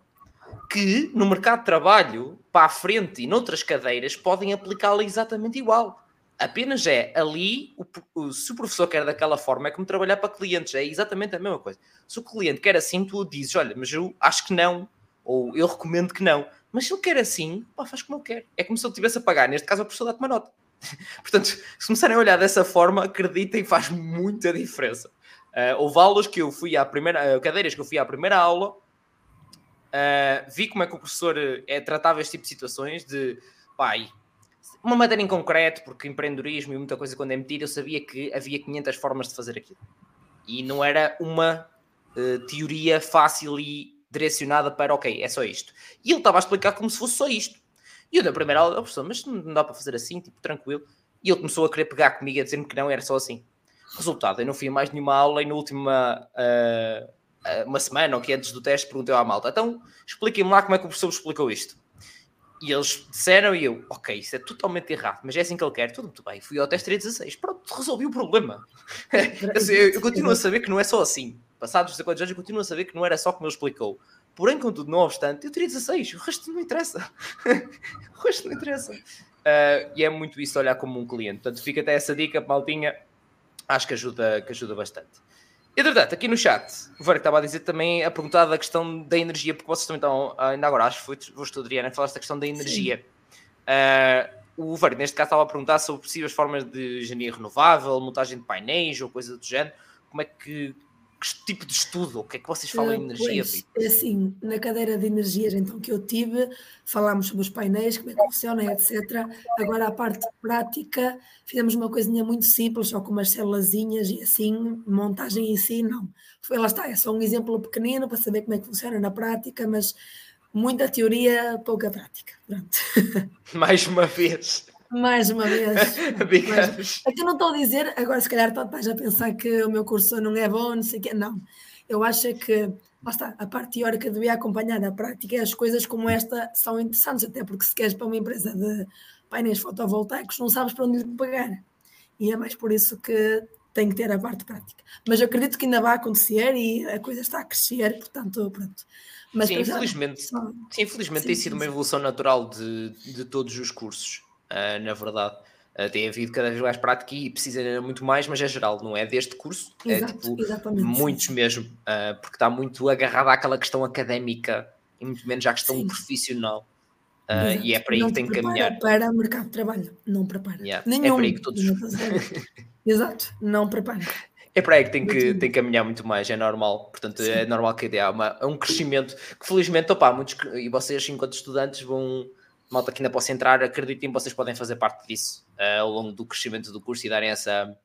A: que no mercado de trabalho, para a frente e noutras cadeiras, podem aplicá-la exatamente igual. Apenas é ali, o, o, se o professor quer daquela forma, é como trabalhar para clientes, é exatamente a mesma coisa. Se o cliente quer assim, tu dizes, olha, mas eu acho que não, ou eu recomendo que não. Mas se ele quer assim, pá, faz como ele quer. É como se ele estivesse a pagar, neste caso, a professor dá-te uma nota. Portanto, se começarem a olhar dessa forma, acreditem, faz muita diferença. Uh, houve aulas que eu fui à primeira, uh, cadeiras que eu fui à primeira aula, uh, vi como é que o professor é, tratava este tipo de situações de pai, uma matéria em concreto, porque empreendedorismo e muita coisa quando é metido, eu sabia que havia 500 formas de fazer aquilo. E não era uma teoria fácil e direcionada para, ok, é só isto. E ele estava a explicar como se fosse só isto. E eu na primeira aula, oh, professor, mas não dá para fazer assim, tipo, tranquilo. E ele começou a querer pegar comigo a dizer-me que não, era só assim. Resultado, eu não fui a mais nenhuma aula e na última uh, uma semana ou que antes do teste perguntei à malta, então expliquem-me lá como é que o professor explicou isto. E eles disseram e eu, ok, isso é totalmente errado, mas é assim que ele quer, tudo muito bem. Fui ao teste 316, pronto, resolvi o problema. eu, eu continuo a saber que não é só assim. Passados os 50 anos, eu continuo a saber que não era só como ele explicou. Porém, contudo, não obstante, eu teria 16, o resto não interessa. o resto não interessa. Uh, e é muito isso olhar como um cliente. Portanto, fica até essa dica, maltinha acho que ajuda, que ajuda bastante. Entretanto, aqui no chat, o Vera estava a dizer também, a perguntar da questão da energia, porque vocês também estão, ainda agora, acho que foi você, Adriana, falaste da questão da energia. Uh, o Vera, neste caso, estava a perguntar sobre possíveis formas de engenharia renovável, montagem de painéis ou coisa do género. Como é que, que tipo de estudo? O que é que vocês falam em energia?
B: Pois, é assim, na cadeira de energias então que eu tive, falámos sobre os painéis, como é que funciona, etc. Agora a parte prática, fizemos uma coisinha muito simples, só com umas célulazinhas e assim, montagem em si, não. Foi, lá está, é só um exemplo pequenino para saber como é que funciona na prática, mas muita teoria, pouca prática. Pronto.
A: Mais uma vez.
B: Mais uma vez. Mas, é que eu não estou a dizer, agora se calhar estás a pensar que o meu curso não é bom, não sei o quê. Não. Eu acho é que, lá está, a parte teórica devia acompanhar a prática e as coisas como esta são interessantes, até porque se queres para uma empresa de painéis fotovoltaicos, não sabes para onde lhe pagar. E é mais por isso que tem que ter a parte prática. Mas eu acredito que ainda vai acontecer e a coisa está a crescer, portanto, pronto. Mas
A: sim, infelizmente, só... sim, infelizmente sim, tem sido sim, uma evolução natural de, de todos os cursos uh, na verdade. Uh, tem havido cada vez mais prática e precisa muito mais, mas é geral, não é deste curso, é Exato, é tipo muitos mesmo, uh, porque está muito agarrado àquela questão académica e muito menos à questão Sim. profissional. Uh, e é para aí não que tem que caminhar.
B: Para o mercado de trabalho, não prepara.
A: Yeah. Nenhum. É para aí que todos.
B: Exato, não prepara.
A: É para aí que tem que, tem que caminhar muito mais, é normal. Portanto, Sim. é normal que há uma, um crescimento que, felizmente, opa, muitos, e vocês, enquanto estudantes, vão malta que ainda possa entrar, acreditem, vocês podem fazer parte disso uh, ao longo do crescimento do curso e darem essa,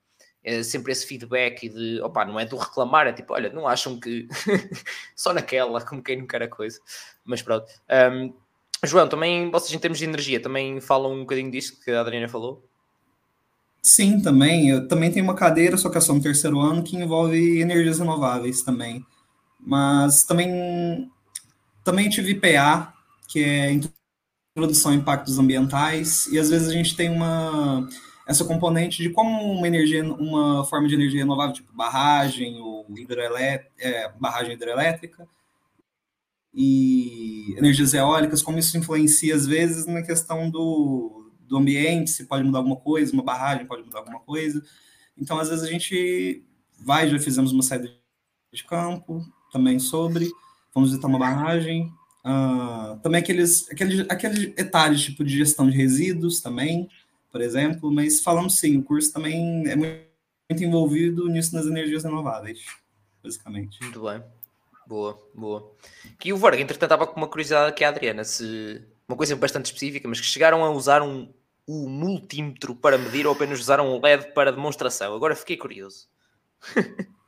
A: é sempre esse feedback de, opa, não é do reclamar, é tipo, olha, não acham que só naquela, como quem não quer a coisa, mas pronto. Um, João, também vocês em termos de energia, também falam um bocadinho disso que a Adriana falou?
C: Sim, também. Eu também tenho uma cadeira, só que é só no terceiro ano, que envolve energias renováveis também. Mas também, também tive PA, que é produção impactos ambientais, e às vezes a gente tem uma essa componente de como uma energia, uma forma de energia renovável, tipo barragem ou hidroelétrica, é, barragem hidroelétrica e energias eólicas, como isso influencia às vezes na questão do, do ambiente, se pode mudar alguma coisa, uma barragem pode mudar alguma coisa. Então, às vezes a gente vai, já fizemos uma saída de campo também sobre, vamos visitar uma barragem, Uh, também aqueles, aqueles, aqueles detalhes tipo de gestão de resíduos também, por exemplo, mas falamos sim, o curso também é muito, muito envolvido nisso nas energias renováveis, basicamente.
A: Muito bem. Boa, boa. Que o Varga, entretanto, estava com uma curiosidade aqui Adriana, se uma coisa bastante específica, mas que chegaram a usar um, um multímetro para medir ou apenas usaram um LED para demonstração. Agora fiquei curioso.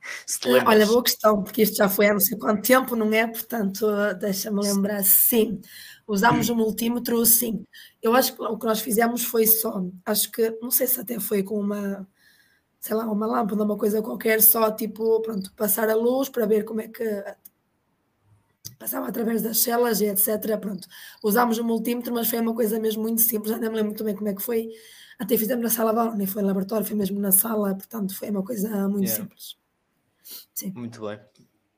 B: Olha, boa questão, porque isto já foi há não sei quanto tempo, não é? Portanto, deixa-me lembrar, sim. Usámos o um multímetro, sim. Eu acho que o que nós fizemos foi só, acho que, não sei se até foi com uma, sei lá, uma lâmpada, uma coisa qualquer, só tipo, pronto, passar a luz para ver como é que passava através das celas e etc. Pronto, usámos o multímetro, mas foi uma coisa mesmo muito simples, já nem me lembro muito bem como é que foi. Até fizemos na sala de aula, nem foi no laboratório, foi mesmo na sala, portanto, foi uma coisa muito yeah. simples.
A: Sim. Muito bem.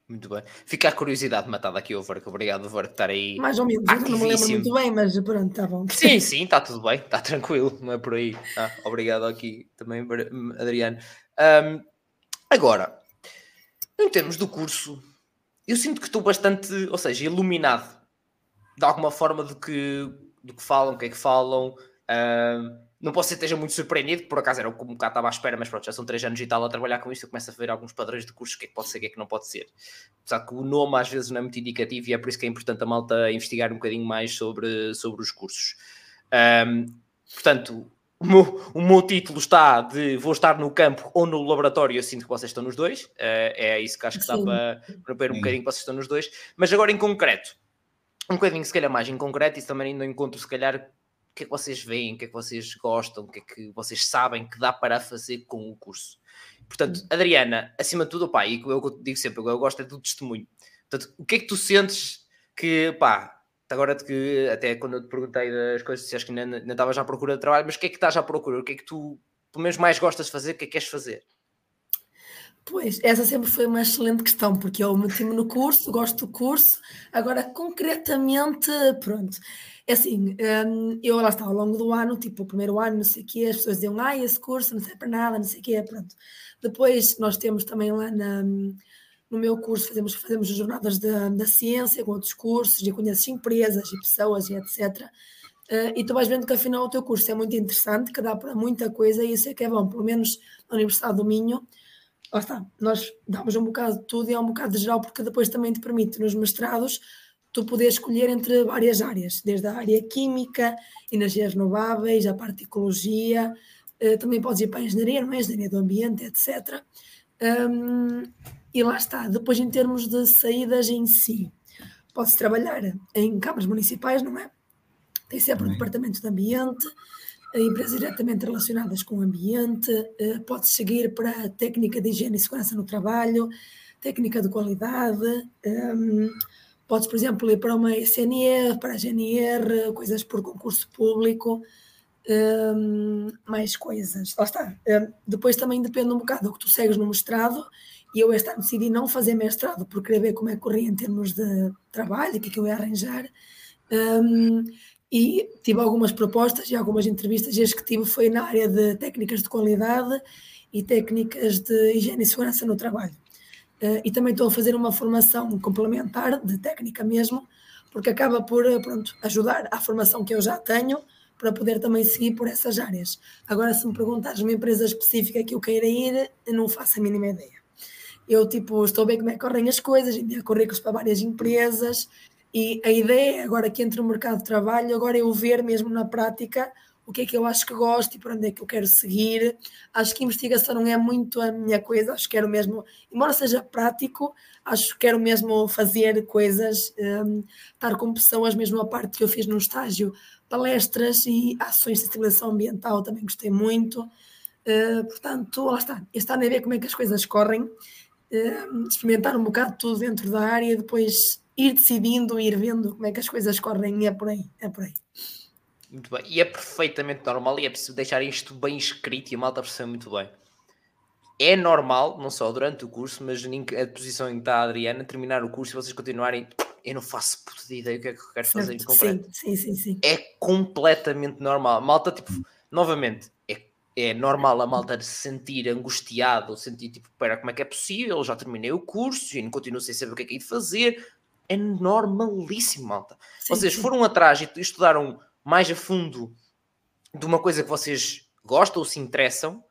A: Muito bem. Fica a curiosidade matada aqui, Overk. Obrigado, Overk, por estar aí.
B: Mais ou menos, não me lembro muito bem, mas pronto, está bom.
A: Sim, sim, está tudo bem, está tranquilo, não é por aí. Ah, obrigado aqui também, Adriano. Um, agora, em termos do curso, eu sinto que estou bastante, ou seja, iluminado de alguma forma do que, do que falam, o que é que falam. Um, não posso ser que esteja muito surpreendido, por acaso era como um bocado estava à espera, mas pronto, já são três anos e tal a trabalhar com isto, eu começo a ver alguns padrões de cursos, o que é que pode ser, o que é que não pode ser. Apesar que o nome às vezes não é muito indicativo e é por isso que é importante a malta investigar um bocadinho mais sobre, sobre os cursos. Um, portanto, o meu, o meu, título está de vou estar no campo ou no laboratório, eu sinto que vocês estão nos dois, uh, é isso que acho que Sim. dá para, para ver um bocadinho que vocês estão nos dois, mas agora em concreto, um bocadinho se calhar mais em concreto, e também ainda encontro se calhar o que é que vocês veem, o que é que vocês gostam, o que é que vocês sabem que dá para fazer com o curso. Portanto, hum. Adriana, acima de tudo, pá, e eu digo sempre, eu gosto é do testemunho. Portanto, o que é que tu sentes que, pá, agora que até quando eu te perguntei das coisas, se acho que ainda estavas à procura de trabalho, mas o que é que estás à procura? O que é que tu, pelo menos, mais gostas de fazer? O que é que queres fazer?
B: Pois, essa sempre foi uma excelente questão, porque eu meti-me no curso, gosto do curso, agora concretamente, pronto, é assim, um, eu lá estava ao longo do ano, tipo, o primeiro ano, não sei o quê, as pessoas diziam, ah, esse curso não serve para nada, não sei o quê, pronto. Depois nós temos também lá na, no meu curso, fazemos, fazemos jornadas da, da ciência com outros cursos, e conheces empresas e pessoas e etc. Uh, e tu vais vendo que afinal o teu curso é muito interessante, que dá para muita coisa e isso é que é bom, pelo menos na Universidade do Minho, lá está, nós damos um bocado de tudo e é um bocado de geral, porque depois também te permite nos mestrados tu poder escolher entre várias áreas, desde a área química, energias renováveis, a parte de ecologia, uh, também podes ir para a engenharia, não é? Engenharia do ambiente, etc. Um, e lá está, depois em termos de saídas em si, pode-se trabalhar em câmaras municipais, não é? Tem sempre o departamento de ambiente, empresas diretamente relacionadas com o ambiente, eh, pode seguir para a técnica de higiene e segurança no trabalho, técnica de qualidade, um, podes, por exemplo, ir para uma SNR, para a GNR, coisas por concurso público, um, mais coisas. Lá está. Um, depois também depende um bocado do que tu segues no mestrado, e eu este ano decidi não fazer mestrado por querer ver como é que corria em termos de trabalho, o que é que eu ia arranjar. E tive algumas propostas e algumas entrevistas, e as que tive foi na área de técnicas de qualidade e técnicas de higiene e segurança no trabalho. Uh, e também estou a fazer uma formação complementar de técnica mesmo, porque acaba por pronto, ajudar à formação que eu já tenho para poder também seguir por essas áreas. Agora, se me perguntares uma empresa específica que eu queira ir, não faço a mínima ideia. Eu, tipo, estou ver como é que correm as coisas, enviar currículos para várias empresas, e a ideia é agora que entre no mercado de trabalho, agora eu ver mesmo na prática o que é que eu acho que gosto e para onde é que eu quero seguir. Acho que investigação não é muito a minha coisa, acho que quero mesmo, embora seja prático, acho que quero mesmo fazer coisas, um, estar com pessoas, mesmo a parte que eu fiz no estágio, palestras e ações de sensibilização ambiental, também gostei muito. Uh, portanto, lá está, este ano é ver como é que as coisas correm, uh, experimentar um bocado tudo dentro da área, depois ir decidindo, ir vendo como é que as coisas correm, é por aí, é por aí.
A: Muito bem, e é perfeitamente normal e é preciso deixar isto bem escrito e a malta percebe muito bem. É normal, não só durante o curso, mas a posição em que está a Adriana, terminar o curso e vocês continuarem. Eu não faço puta de ideia o que é que eu quero fazer certo, em concreto.
B: Sim, sim, sim, sim.
A: É completamente normal. Malta, tipo, novamente, é, é normal a malta se sentir angustiado, sentir tipo, espera, como é que é possível? Eu já terminei o curso e não continuo sem saber o que é que é de fazer é normalíssimo, malta. Sim, vocês sim. foram atrás e estudaram mais a fundo de uma coisa que vocês gostam ou se interessam,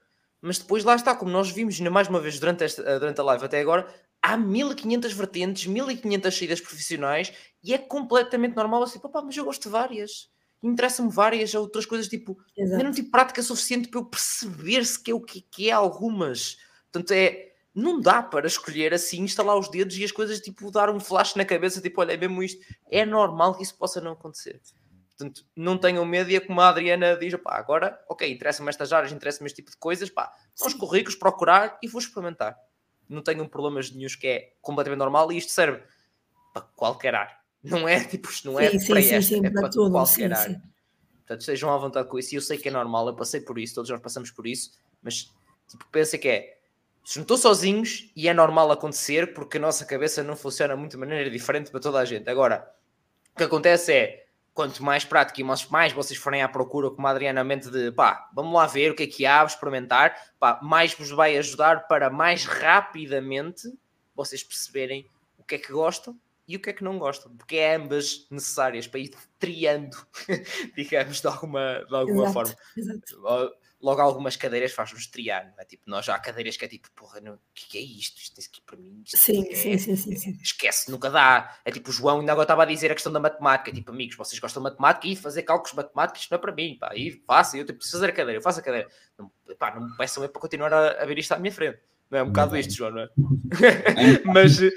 A: mas depois lá está, como nós vimos mais uma vez durante, esta, eh, durante a live até agora, há 1500 vertentes, 1500 saídas profissionais e é completamente normal assim, papá, mas eu gosto de várias. Interessa-me várias outras coisas, tipo, Exato. eu não tive prática suficiente para eu perceber se que é o que, que é algumas. Portanto, é, não dá para escolher assim, instalar os dedos e as coisas tipo dar um flash na cabeça, tipo, olha, é mesmo isto. É normal que isso possa não acontecer. Portanto, não tenham medo e é como a Adriana diz, pá, agora, ok, interessa-me estas áreas, interessa-me este tipo de coisas, pá, são os currículos, procurar e vou experimentar. Não tenham problemas nenhums que é completamente normal e isto serve para qualquer área. Não é tipo, isto não é sim, para sim, esta, sim, é para, para tudo, qualquer área. Portanto, estejam à vontade com isso e eu sei que é normal, eu passei por isso, todos nós passamos por isso, mas tipo, pensa que é se não estou sozinhos e é normal acontecer porque a nossa cabeça não funciona muito de maneira diferente para toda a gente. Agora, o que acontece é quanto mais prática e mais, mais vocês forem à procura, como a Adriana mente de pá, vamos lá ver o que é que há, experimentar, pá, mais vos vai ajudar para mais rapidamente vocês perceberem o que é que gostam e o que é que não gostam, porque é ambas necessárias para ir triando, digamos, de alguma, de alguma exato, forma. Exato logo algumas cadeiras faz-nos triar, não é? Tipo, nós já há cadeiras que é tipo, porra, o que, que é isto? Isto aqui para mim.
B: Sim,
A: é,
B: sim, sim, sim, sim,
A: Esquece, nunca dá. É tipo, o João ainda agora estava a dizer a questão da matemática. Tipo, amigos, vocês gostam de matemática e fazer cálculos matemáticos isto não é para mim, pá. E faço, eu preciso fazer a cadeira, eu faço a cadeira. Não, pá, não me peçam é para continuar a, a, ver isto à minha frente. Não é um bocado isto, João, não é? Mas eh,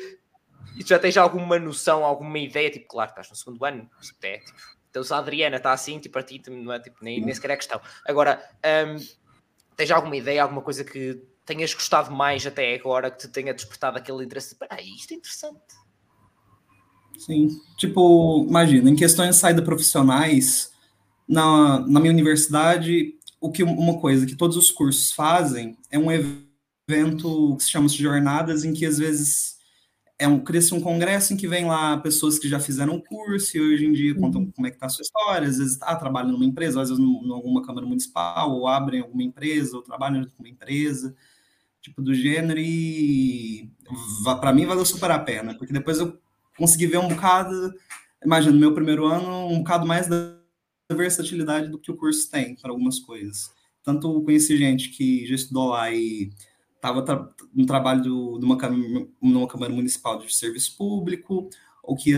A: já tens alguma noção, alguma ideia? Tipo, claro, estás no segundo ano, é, tipo, então se a Adriana está assim, tipo, a ti não é tipo, nem, nem sequer é questão. Agora, um, Tens alguma ideia, alguma coisa que tenhas gostado mais até agora, que te tenha despertado aquele interesse? Espera isto é interessante.
C: Sim, tipo, imagina, em questões de saída profissionais, na, na minha universidade, o que uma coisa que todos os cursos fazem é um evento que se chama jornadas, em que às vezes é um, cria-se um congresso em que vem lá pessoas que já fizeram o curso e hoje em dia contam uhum. como é que está a sua história, às vezes ah, trabalham numa empresa, às vezes em alguma câmara municipal, ou abrem alguma empresa, ou trabalham com uma empresa, tipo do gênero, e para mim valeu super a pena, porque depois eu consegui ver um bocado, imagina, no meu primeiro ano, um bocado mais da versatilidade do que o curso tem para algumas coisas. Tanto conheci gente que já estudou lá e estava tra no trabalho de uma, numa Câmara Municipal de Serviço Público, ou que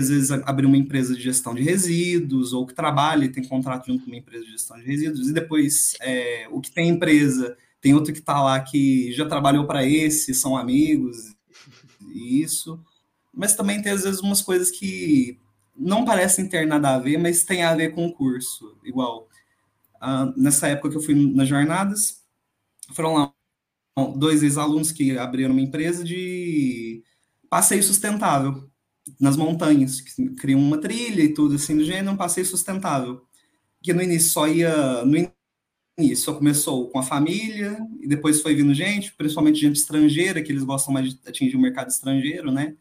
C: às vezes abrir uma empresa de gestão de resíduos, ou que trabalha e tem contrato junto com uma empresa de gestão de resíduos, e depois é, o que tem empresa, tem outro que está lá que já trabalhou para esse, são amigos, e isso. Mas também tem às vezes umas coisas que não parecem ter nada a ver, mas tem a ver com o curso. Igual, uh, nessa época que eu fui nas jornadas, foram lá dois ex-alunos que abriram uma empresa de passeio sustentável nas montanhas, que criam uma trilha e tudo assim do gênero, um passeio sustentável. Que no início só ia. No início só começou com a família, e depois foi vindo gente, principalmente gente estrangeira, que eles gostam mais de atingir o mercado estrangeiro, né?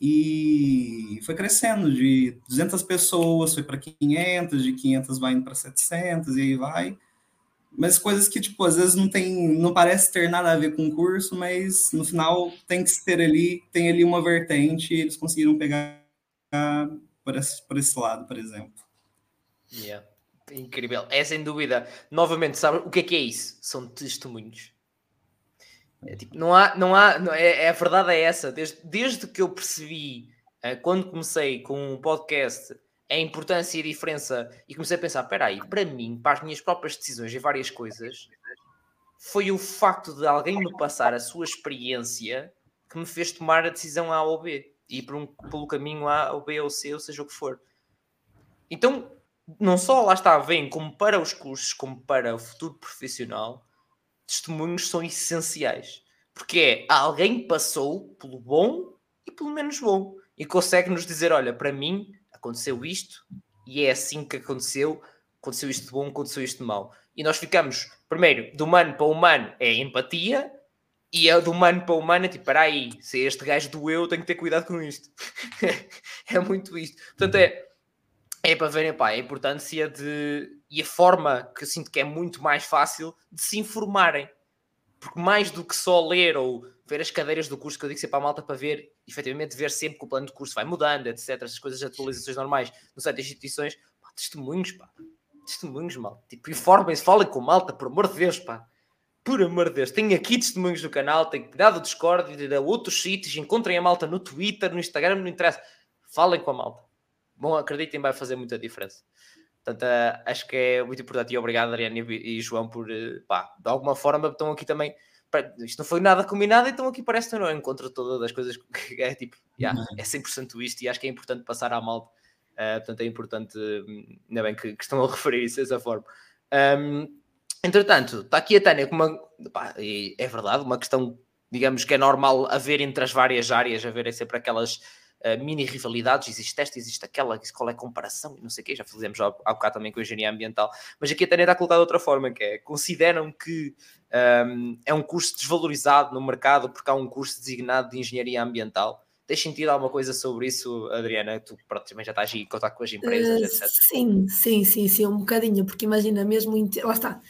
C: E foi crescendo de 200 pessoas, foi para 500, de 500 vai indo para 700, e aí vai mas coisas que, tipo, às vezes não tem, não parece ter nada a ver com o curso, mas no final tem que ter ali, tem ali uma vertente e eles conseguiram pegar por esse, por esse lado, por exemplo.
A: Yeah. Incrível. É sem dúvida. Novamente, sabe o que é que é isso? São testemunhos. É, tipo, não há, não há, não, é, é, a verdade é essa. Desde, desde que eu percebi, uh, quando comecei com um podcast, a importância e a diferença e comecei a pensar, espera aí, para mim, para as minhas próprias decisões e várias coisas, foi o facto de alguém me passar a sua experiência que me fez tomar a decisão A ou B e por um, pelo caminho A ou B ou C, ou seja o que for. Então, não só lá está, vem como para os cursos, como para o futuro profissional, testemunhos são essenciais. Porque é alguém passou pelo bom e pelo menos bom e consegue nos dizer: olha, para mim aconteceu isto e é assim que aconteceu, aconteceu isto de bom, aconteceu isto de mau. E nós ficamos, primeiro, do humano para humano é empatia, e é do humano para humano é tipo, para aí, se este gajo doeu, tenho que ter cuidado com isto. é muito isto. Portanto, é, é para verem pá, a importância de. e a forma que eu sinto que é muito mais fácil de se informarem. Porque mais do que só ler ou ver as cadeiras do curso que eu digo para a malta para ver, efetivamente, ver sempre que o plano de curso vai mudando, etc. Essas coisas de atualizações normais no site das instituições, pá, testemunhos, pá. Testemunhos, mal. Tipo, informem-se, falem com malta, por amor de Deus, pá. Por amor de Deus, tenho aqui testemunhos no canal, tenho cuidado do Discord, a outros sítios, encontrem a malta no Twitter, no Instagram, não interessa. Falem com a malta. Bom, acreditem, vai fazer muita diferença. Portanto, uh, acho que é muito importante e obrigado, Ariane e, João, por, uh, pá, de alguma forma estão aqui também isto não foi nada combinado, então aqui parece que não encontro todas as coisas que é tipo, yeah, é 100% isto e acho que é importante passar à malta. Uh, portanto, é importante, ainda bem que, que estão a referir isso dessa forma. Um, entretanto, está aqui a Tânia com uma, pá, é verdade, uma questão, digamos que é normal haver entre as várias áreas, haver sempre aquelas uh, mini rivalidades, existe esta, existe aquela, qual é a comparação e não sei o quê, já fizemos há, há bocado também com a engenharia ambiental, mas aqui a Tânia está colocada de outra forma, que é, consideram que um, é um curso desvalorizado no mercado porque há um curso designado de engenharia ambiental. Tens sentido alguma coisa sobre isso, Adriana? Tu pronto, também já estás em contato com as empresas, uh, etc.
B: Sim, sim, sim, sim, um bocadinho, porque imagina mesmo, lá está,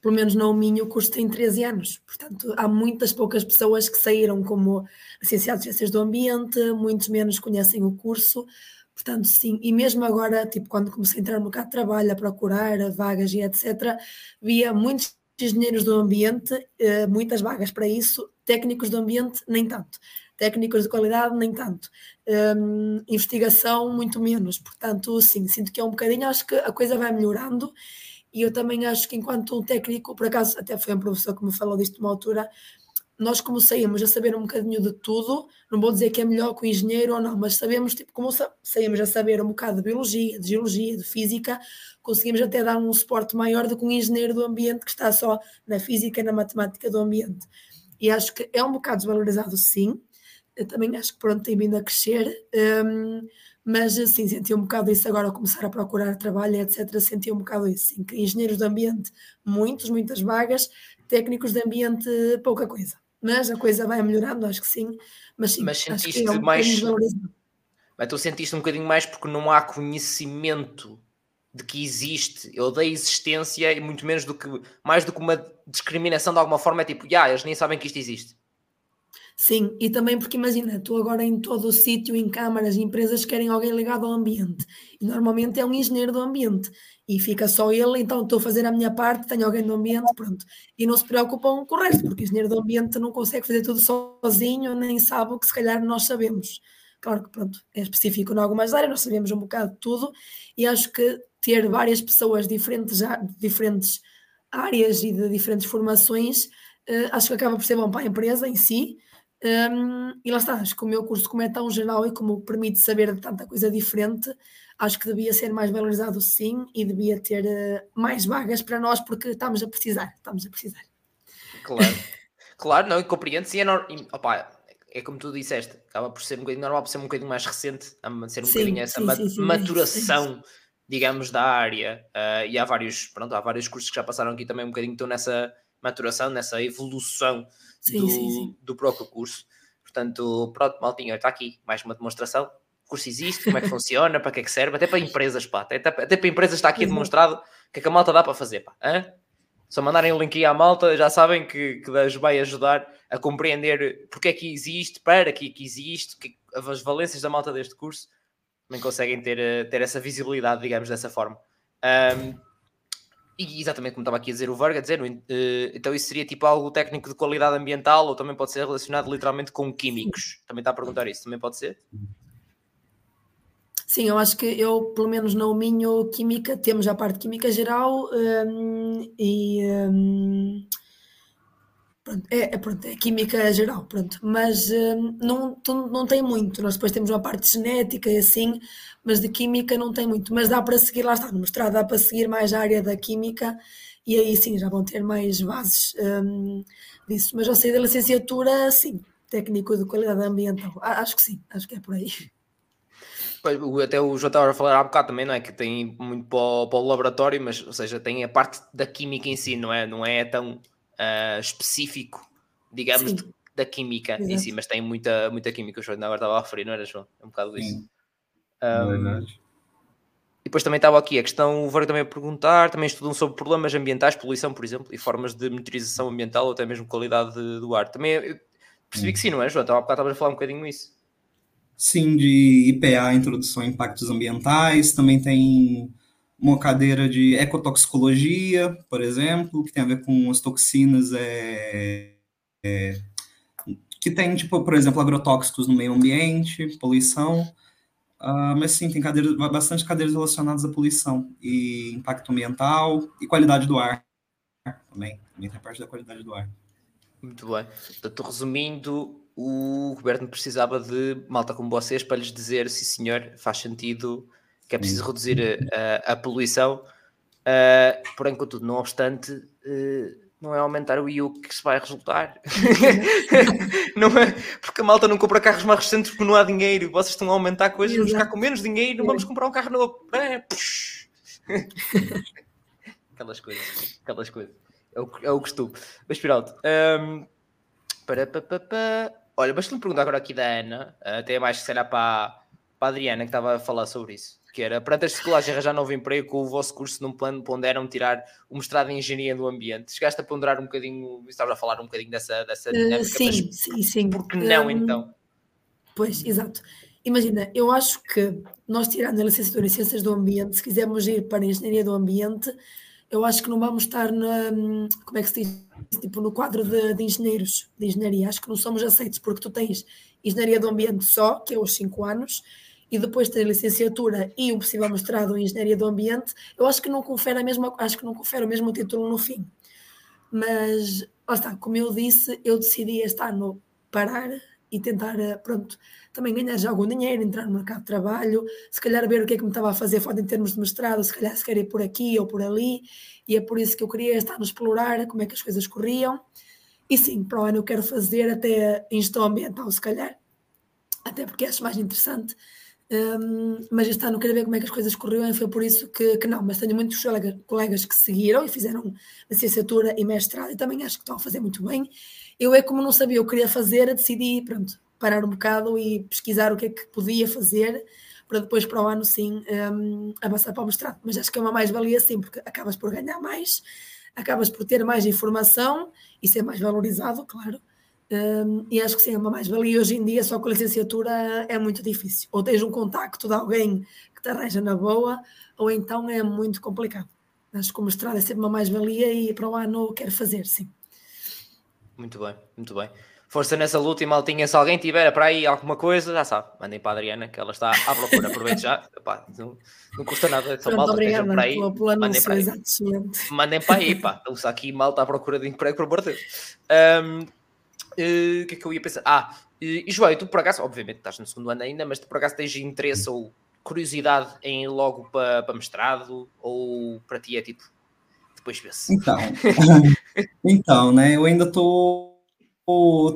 B: pelo menos no Minho o curso tem 13 anos, portanto há muitas poucas pessoas que saíram como licenciados em Ciências do Ambiente, muitos menos conhecem o curso, portanto sim, e mesmo agora, tipo quando comecei a entrar no mercado de trabalho, a procurar vagas e etc, via muitos engenheiros do ambiente, eh, muitas vagas para isso, técnicos do ambiente, nem tanto. Técnicos de qualidade, nem tanto. Um, investigação, muito menos. Portanto, sim, sinto que é um bocadinho, acho que a coisa vai melhorando e eu também acho que enquanto um técnico, por acaso até foi um professor que me falou disto numa altura, nós como saímos a saber um bocadinho de tudo, não vou dizer que é melhor que o engenheiro ou não, mas sabemos, tipo, como saímos a saber um bocado de biologia, de geologia, de física, conseguimos até dar um suporte maior do que um engenheiro do ambiente que está só na física e na matemática do ambiente. E acho que é um bocado desvalorizado, sim. Eu também acho que pronto, tem vindo a crescer, um, mas assim, senti um bocado isso agora ao começar a procurar trabalho, etc. Senti um bocado isso, sim, engenheiros do ambiente, muitos, muitas vagas, técnicos de ambiente, pouca coisa mas a coisa vai melhorando, acho que sim. Mas sim,
A: mas sentiste é um mais. Mas tu sentiste um bocadinho mais porque não há conhecimento de que existe ou da existência e muito menos do que mais do que uma discriminação de alguma forma é tipo, ah, eles nem sabem que isto existe.
B: Sim, e também porque imagina, tu agora em todo o sítio, em câmaras, empresas querem alguém ligado ao ambiente. E normalmente é um engenheiro do ambiente. E fica só ele, então estou a fazer a minha parte, tenho alguém do ambiente, pronto. E não se preocupam com o resto, porque o engenheiro do ambiente não consegue fazer tudo sozinho, nem sabe o que se calhar nós sabemos. Claro que pronto, é específico em algumas áreas, nós sabemos um bocado de tudo, e acho que ter várias pessoas diferentes, diferentes áreas e de diferentes formações, uh, acho que acaba por ser bom para a empresa em si, um, e lá está, acho que o meu curso, como é tão geral e como permite saber de tanta coisa diferente, acho que devia ser mais valorizado sim e devia ter uh, mais vagas para nós porque estamos a precisar, estamos a precisar.
A: Claro, claro, não, e compreendo, sim, é, no... Opa, é como tu disseste, acaba por ser um bocadinho normal, por ser um bocadinho mais recente, a ser um sim, bocadinho essa sim, sim, maturação, digamos, da área, uh, e há vários, pronto, há vários cursos que já passaram aqui também um bocadinho, estão nessa maturação, nessa evolução do, do próprio curso. Portanto, pronto, maltinho, está aqui mais uma demonstração. Curso existe, como é que funciona, para que é que serve, até para empresas, pá. Até, até para empresas está aqui demonstrado o que é que a malta dá para fazer, pá. Hã? Só mandarem o link aí à malta, já sabem que, que vai ajudar a compreender porque é que existe, para que, é que existe, que, as valências da malta deste curso também conseguem ter, ter essa visibilidade, digamos, dessa forma. Um, e exatamente como estava aqui a dizer o Varga, dizer, uh, então isso seria tipo algo técnico de qualidade ambiental ou também pode ser relacionado literalmente com químicos? Também está a perguntar isso, também pode ser?
B: Sim, eu acho que eu, pelo menos no Minho Química, temos a parte química geral um, e um, Pronto, é, é, pronto, é química geral, pronto, mas hum, não, não tem muito. Nós depois temos uma parte genética e assim, mas de química não tem muito. Mas dá para seguir, lá está, no mestrado dá para seguir mais a área da química e aí sim já vão ter mais bases hum, disso. Mas ao sair da licenciatura, sim, técnico de qualidade ambiental, acho que sim, acho que é por aí.
A: Até o João estava a falar há bocado também, não é? Que tem muito para o, para o laboratório, mas, ou seja, tem a parte da química em si, não é? Não é tão uh, específico, digamos, de, da química Exato. em si, mas tem muita, muita química. O João agora estava a referir, não era, João? É um bocado disso. Um, e depois também estava aqui a questão, o Vargo também a perguntar, também estudam sobre problemas ambientais, poluição, por exemplo, e formas de monitorização ambiental ou até mesmo qualidade do ar. Também percebi que sim, não é, João? Estava, estava a falar um bocadinho isso.
C: Sim, de IPA, Introdução a Impactos Ambientais, também tem uma cadeira de ecotoxicologia, por exemplo, que tem a ver com as toxinas é, é, que tem, tipo, por exemplo, agrotóxicos no meio ambiente, poluição, uh, mas sim, tem cadeiras, bastante cadeiras relacionadas à poluição e impacto ambiental e qualidade do ar também, também tem a parte da qualidade do ar.
A: Muito bem. Portanto, resumindo, o governo precisava de malta como vocês para lhes dizer, sim senhor, faz sentido que é preciso reduzir a, a, a poluição, uh, porém, contudo, não obstante, uh, não é aumentar o IU que se vai resultar. não é, porque a malta não compra carros mais recentes porque não há dinheiro. Vocês estão a aumentar coisas, vamos ficar com menos dinheiro, vamos comprar um carro novo. É, aquelas coisas, aquelas coisas. É o, é o costume. Mas, Piralto, um, para, para, para, para. Olha, basta-me perguntar agora aqui da Ana, até mais que será para, para a Adriana que estava a falar sobre isso que era perante as dificuldades arranjar novo emprego com o vosso curso não ponderam tirar o mestrado em Engenharia do Ambiente. Chegaste a ponderar um bocadinho, estavas a falar um bocadinho dessa, dessa
B: eh, dinâmica, uh, sim, sim, sim.
A: Por que não um, então?
B: Pois, exato. Imagina, eu acho que nós tirando a licenciatura em Ciências do Ambiente, se quisermos ir para a Engenharia do Ambiente, eu acho que não vamos estar na, como é que se diz, tipo no quadro de, de engenheiros, de engenharia, acho que não somos aceitos, porque tu tens Engenharia do Ambiente só, que é os 5 anos, e depois ter licenciatura e um possível mestrado em engenharia do ambiente, eu acho que não confere a mesma, acho que não confere o mesmo título no fim. Mas, está, como eu disse, eu decidi este ano parar e tentar, eh, pronto, também ganhar já algum dinheiro, entrar no mercado de trabalho, se calhar ver o que é que me estava a fazer falta em termos de mestrado, se calhar se quer ir por aqui ou por ali, e é por isso que eu queria estar a explorar como é que as coisas corriam. E sim, para o ano eu quero fazer até em gestão ambiental, se calhar, até porque acho mais interessante um, mas este ano quero ver como é que as coisas correram e foi por isso que, que não. Mas tenho muitos colegas, colegas que seguiram e fizeram licenciatura e mestrado e também acho que estão a fazer muito bem. Eu é como não sabia o que queria fazer, decidi, pronto, parar um bocado e pesquisar o que é que podia fazer para depois para o ano sim um, avançar para o mestrado. Mas acho que é uma mais-valia sim, porque acabas por ganhar mais, acabas por ter mais informação e ser mais valorizado, claro. Um, e acho que sim, é uma mais-valia. Hoje em dia, só com a licenciatura é muito difícil. Ou tens um contacto de alguém que te arranja na boa, ou então é muito complicado. Acho que o mestrado é sempre uma mais-valia e para o ano quero fazer, sim.
A: Muito bem, muito bem. Força nessa luta e maltinha, se alguém tiver para aí alguma coisa, já sabe, mandem para a Adriana, que ela está à procura, aproveite já. Epá, não, não, custa nada, só malta
B: obrigada,
A: para aí.
B: Pelo,
A: mandem, para aí. mandem para aí, pá. Usa aqui malta à procura de emprego, por amor de Deus. Um, uh, o que é que eu ia pensar? Ah, e, e João, tu por acaso, obviamente estás no segundo ano ainda, mas tu por acaso tens interesse ou curiosidade em ir logo para, para mestrado? Ou para ti é tipo, depois vê-se?
C: Então, então, né, eu ainda estou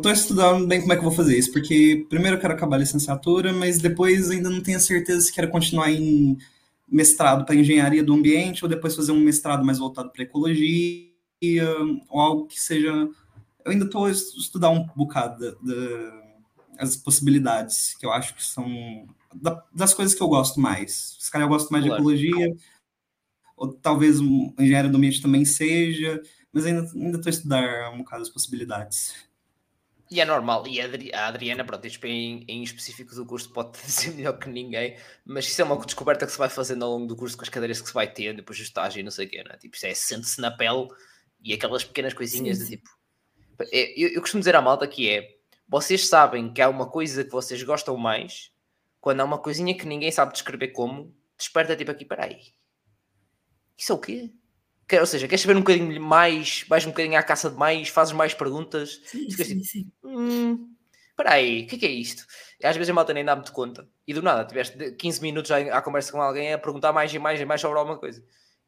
C: tô estudando bem como é que eu vou fazer isso, porque primeiro eu quero acabar a licenciatura, mas depois ainda não tenho certeza se quero continuar em mestrado para engenharia do ambiente ou depois fazer um mestrado mais voltado para ecologia ou algo que seja. Eu ainda estou estudar um bocado as possibilidades que eu acho que são das coisas que eu gosto mais. Se calhar eu gosto mais claro. de ecologia, ou talvez um engenheiro do ambiente também seja, mas ainda ainda estou a estudar um bocado as possibilidades.
A: E é normal, e a Adriana, pronto, isto em, em específico do curso pode dizer melhor que ninguém, mas isso é uma descoberta que se vai fazendo ao longo do curso com as cadeiras que se vai tendo, depois do estágio e não sei o quê, não é? Tipo, isso é sente-se na pele e aquelas pequenas coisinhas sim, sim. de tipo. É, eu, eu costumo dizer à malta que é vocês sabem que há uma coisa que vocês gostam mais quando há uma coisinha que ninguém sabe descrever como, desperta tipo aqui, peraí, isso é o quê? Quer, ou seja, queres saber um bocadinho mais, vais um bocadinho à caça de mais, fazes mais perguntas,
B: sim, sim, assim, sim.
A: Hum, peraí, o que é, que é isto? E às vezes a malta nem dá muito conta, e do nada, tiveste 15 minutos à conversa com alguém a perguntar mais e mais e mais sobre alguma coisa.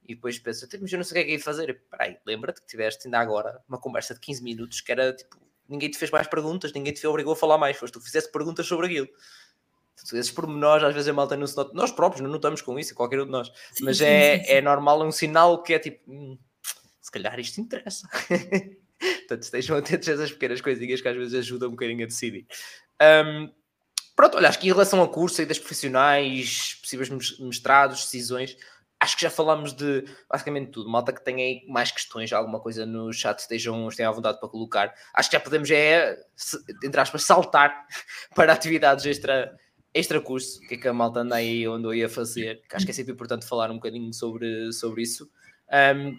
A: E depois pensa, mas eu não sei o que é que ia fazer. Peraí, lembra-te que tiveste ainda agora uma conversa de 15 minutos que era tipo, ninguém te fez mais perguntas, ninguém te obrigou a falar mais, foste tu que fizeste perguntas sobre aquilo esses pormenores, às vezes a malta não se nota, nós próprios não notamos com isso, qualquer um de nós, sim, mas sim, é, sim, é normal, é um sinal que é tipo, hum, se calhar isto interessa. Portanto, estejam atentos a essas pequenas coisinhas que às vezes ajudam um bocadinho a decidir. Um, pronto, olha, acho que em relação ao curso, das profissionais, possíveis mestrados, decisões, acho que já falámos de basicamente tudo. Malta que tenha aí mais questões, alguma coisa no chat, estejam, estejam à vontade para colocar. Acho que já podemos, é, entre aspas, saltar para atividades extra, extra curso, o que é que a malta anda aí onde eu ia fazer, que acho que é sempre importante falar um bocadinho sobre, sobre isso. Um,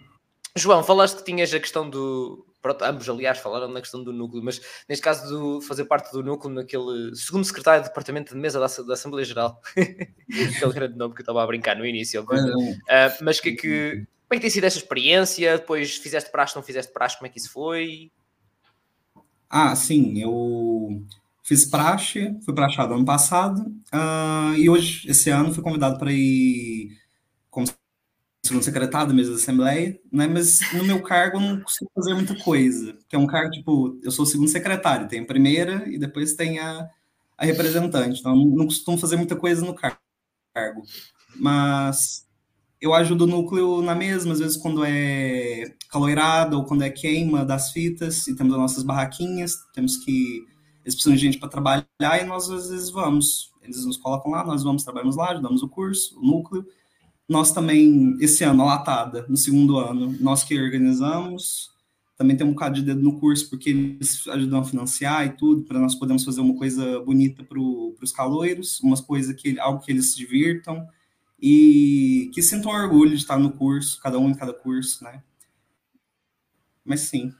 A: João, falaste que tinhas a questão do. Pronto, ambos, aliás, falaram na questão do núcleo, mas neste caso do fazer parte do núcleo naquele segundo secretário de departamento de mesa da, da Assembleia Geral, aquele grande nome que eu estava a brincar no início, uh, mas que, que, como é que tem sido essa experiência? Depois fizeste praxe, não fizeste praxe, como é que isso foi?
C: Ah, sim, eu Fiz praxe, fui praxado ano passado, uh, e hoje, esse ano, fui convidado para ir como segundo secretário da mesa da Assembleia, né? Mas no meu cargo eu não consigo fazer muita coisa, que é um cargo, tipo, eu sou segundo secretário, tem a primeira e depois tem a, a representante, então não, não costumo fazer muita coisa no cargo. Mas eu ajudo o núcleo na mesma, às vezes quando é caloirada ou quando é queima das fitas, e temos as nossas barraquinhas, temos que eles precisam de gente para trabalhar e nós às vezes vamos. Eles nos colocam lá, nós vamos, trabalhamos lá, ajudamos o curso, o núcleo. Nós também, esse ano, a latada, no segundo ano, nós que organizamos, também tem um bocado de dedo no curso, porque eles ajudam a financiar e tudo, para nós podermos fazer uma coisa bonita para os caloiros, umas coisas que algo que eles se divirtam e que sintam orgulho de estar no curso, cada um em cada curso, né? Mas sim.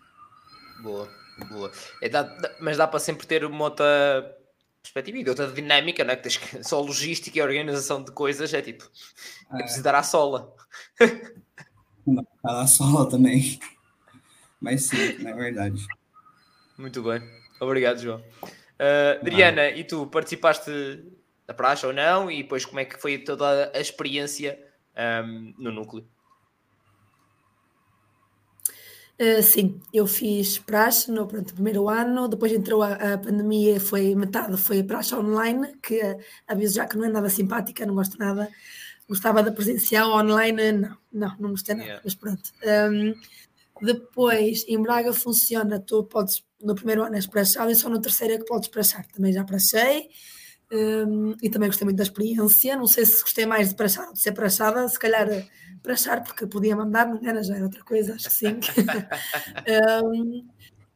A: Boa. Boa. É, dá, mas dá para sempre ter uma outra perspectiva e outra dinâmica, não é? Que tens que, só logística e organização de coisas é tipo, é, preciso dar à sola.
C: Não, à sola também. Mas sim, na é verdade.
A: Muito bem. Obrigado, João. Uh, Adriana, ah. e tu participaste da praxe ou não? E depois como é que foi toda a experiência um, no núcleo?
B: Uh, sim, eu fiz praxe no pronto, primeiro ano, depois entrou a, a, pandemia, foi metade foi praxe online, que uh, aviso já que não é nada simpática, não gosto nada. Gostava da presencial, online, não, não, não gostei nada, yeah. mas pronto. Um, depois, em Braga funciona, tu podes, no primeiro ano és praxado e só no terceiro é que podes praxar. Também já praxei um, e também gostei muito da experiência. Não sei se gostei mais de praxar ou de ser praxada, se calhar para achar, porque podia mandar, não era, já era outra coisa, acho que sim. um,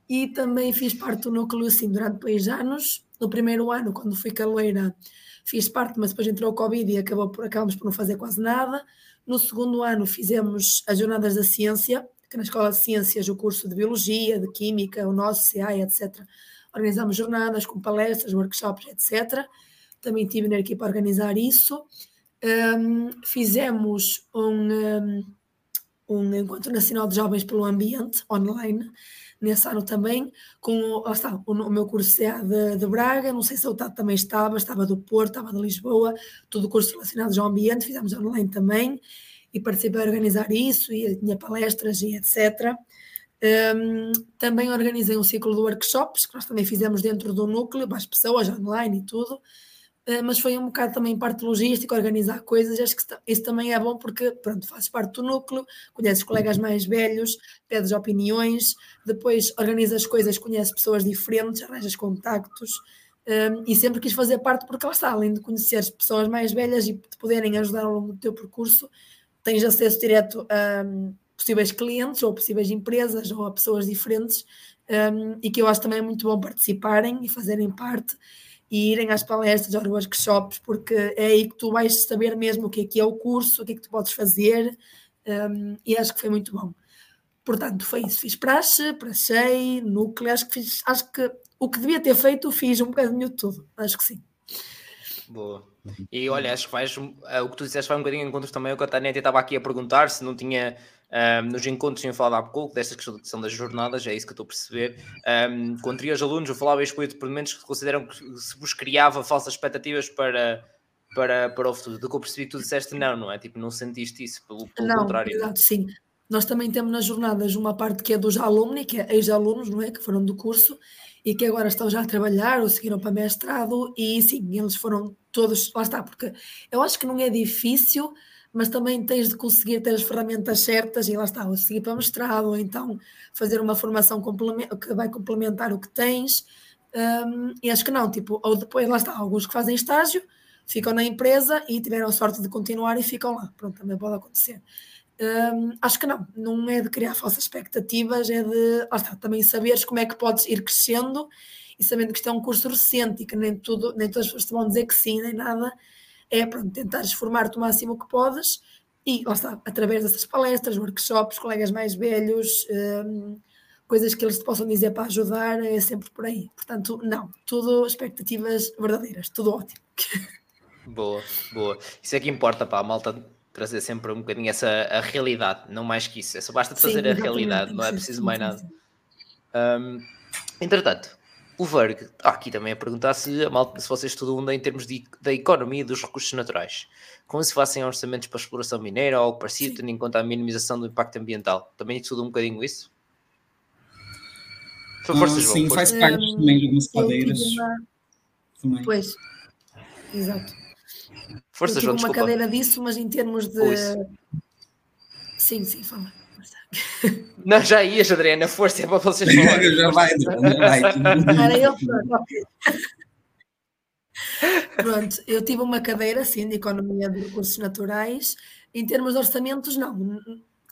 B: e também fiz parte do núcleo assim durante dois anos. No primeiro ano, quando fui caloeira, fiz parte, mas depois entrou o Covid e acabou por, acabamos por não fazer quase nada. No segundo ano fizemos as Jornadas da Ciência, que na Escola de Ciências o curso de Biologia, de Química, o nosso CA, etc. Organizámos jornadas com palestras, workshops, etc. Também tive na equipa a organizar isso. Um, fizemos um, um, um Encontro Nacional de Jovens pelo Ambiente, online, nesse ano também, com está, o, o meu curso CA de, de, Braga, não sei se o Tato também estava, estava do Porto, estava de Lisboa, todo o curso relacionado ao ambiente, fizemos online também, e participei a organizar isso, e tinha palestras e etc. Um, também organizei um ciclo de workshops, que nós também fizemos dentro do núcleo, para as pessoas, online e tudo, uh, mas foi um bocado também parte logística, organizar coisas, acho que isso também é bom porque, pronto, fazes parte do núcleo, conheces colegas mais velhos, pedes opiniões, depois organizas coisas, conheces pessoas diferentes, arranjas contactos, um, e sempre quis fazer parte porque lá está, além de conhecer pessoas mais velhas e te poderem ajudar ao longo do teu percurso, tens acesso direto a um, possíveis clientes ou possíveis empresas ou a pessoas diferentes um, e que eu acho também é muito bom participarem e fazerem parte e irem às palestras, aos workshops, porque é aí que tu vais saber mesmo o que é que é o curso, o que é que tu podes fazer um, e acho que foi muito bom. Portanto, foi isso. Fiz praxe, prachei, núcleo, acho que fiz, acho que o que devia ter feito, fiz um bocadinho de tudo, acho que sim.
A: Boa. E olha, acho que faz uh, o que tu disseste vai um bocadinho em encontros também o que a Tânia estava aqui a perguntar se não tinha um, nos encontros tinham falado há pouco desta questão das jornadas, é isso que eu estou a perceber. Um, teria os alunos, eu falava isto por momentos que consideram que se vos criava falsas expectativas para, para, para o futuro. Do que eu percebi que tu disseste, não, não é? Tipo, não sentiste isso, pelo, pelo
B: não,
A: contrário.
B: Sim. Nós também temos nas jornadas uma parte que é dos alunos, que é ex-alunos, não é? Que foram do curso e que agora estão já a trabalhar ou seguiram para mestrado, e sim, eles foram todos, lá está, porque eu acho que não é difícil, mas também tens de conseguir ter as ferramentas certas e lá está, ou seguir para mestrado, ou então fazer uma formação que vai complementar o que tens, um, e acho que não, tipo, ou depois, lá está, alguns que fazem estágio, ficam na empresa e tiveram sorte de continuar e ficam lá, pronto, também pode acontecer. Um, acho que não, não é de criar falsas expectativas, é de lá está, também saberes como é que podes ir crescendo e sabendo que isto é um curso recente e que nem, tudo, nem todas as pessoas vão dizer que sim, nem nada, é pronto, tentares formar-te o máximo que podes e lá está, através dessas palestras, workshops, colegas mais velhos, um, coisas que eles te possam dizer para ajudar, é sempre por aí. Portanto, não, tudo expectativas verdadeiras, tudo ótimo.
A: Boa, boa. Isso é que importa, pá, a malta trazer sempre um bocadinho essa a realidade, não mais que isso. É só basta fazer sim, a realidade, não é preciso mais nada. Um, entretanto, o Verg, ah, aqui também a perguntar se, a malta, se vocês estudam em termos de, da economia dos recursos naturais. Como se fazem orçamentos para exploração mineira ou algo parecido, tendo em conta a minimização do impacto ambiental. Também estudam um bocadinho isso?
C: Força, ah, João, sim, faz parte um, também de algumas cadeiras.
B: Uma... Pois, exato.
A: Força,
B: eu
A: João,
B: uma
A: desculpa.
B: cadeira disso, mas em termos de. Sim, sim, fala.
A: Não, já ias, Adriana, força é para vocês falarem.
C: já vai, já vai.
B: Era eu, pronto. eu tive uma cadeira, sim, de Economia de Recursos Naturais. Em termos de orçamentos, não.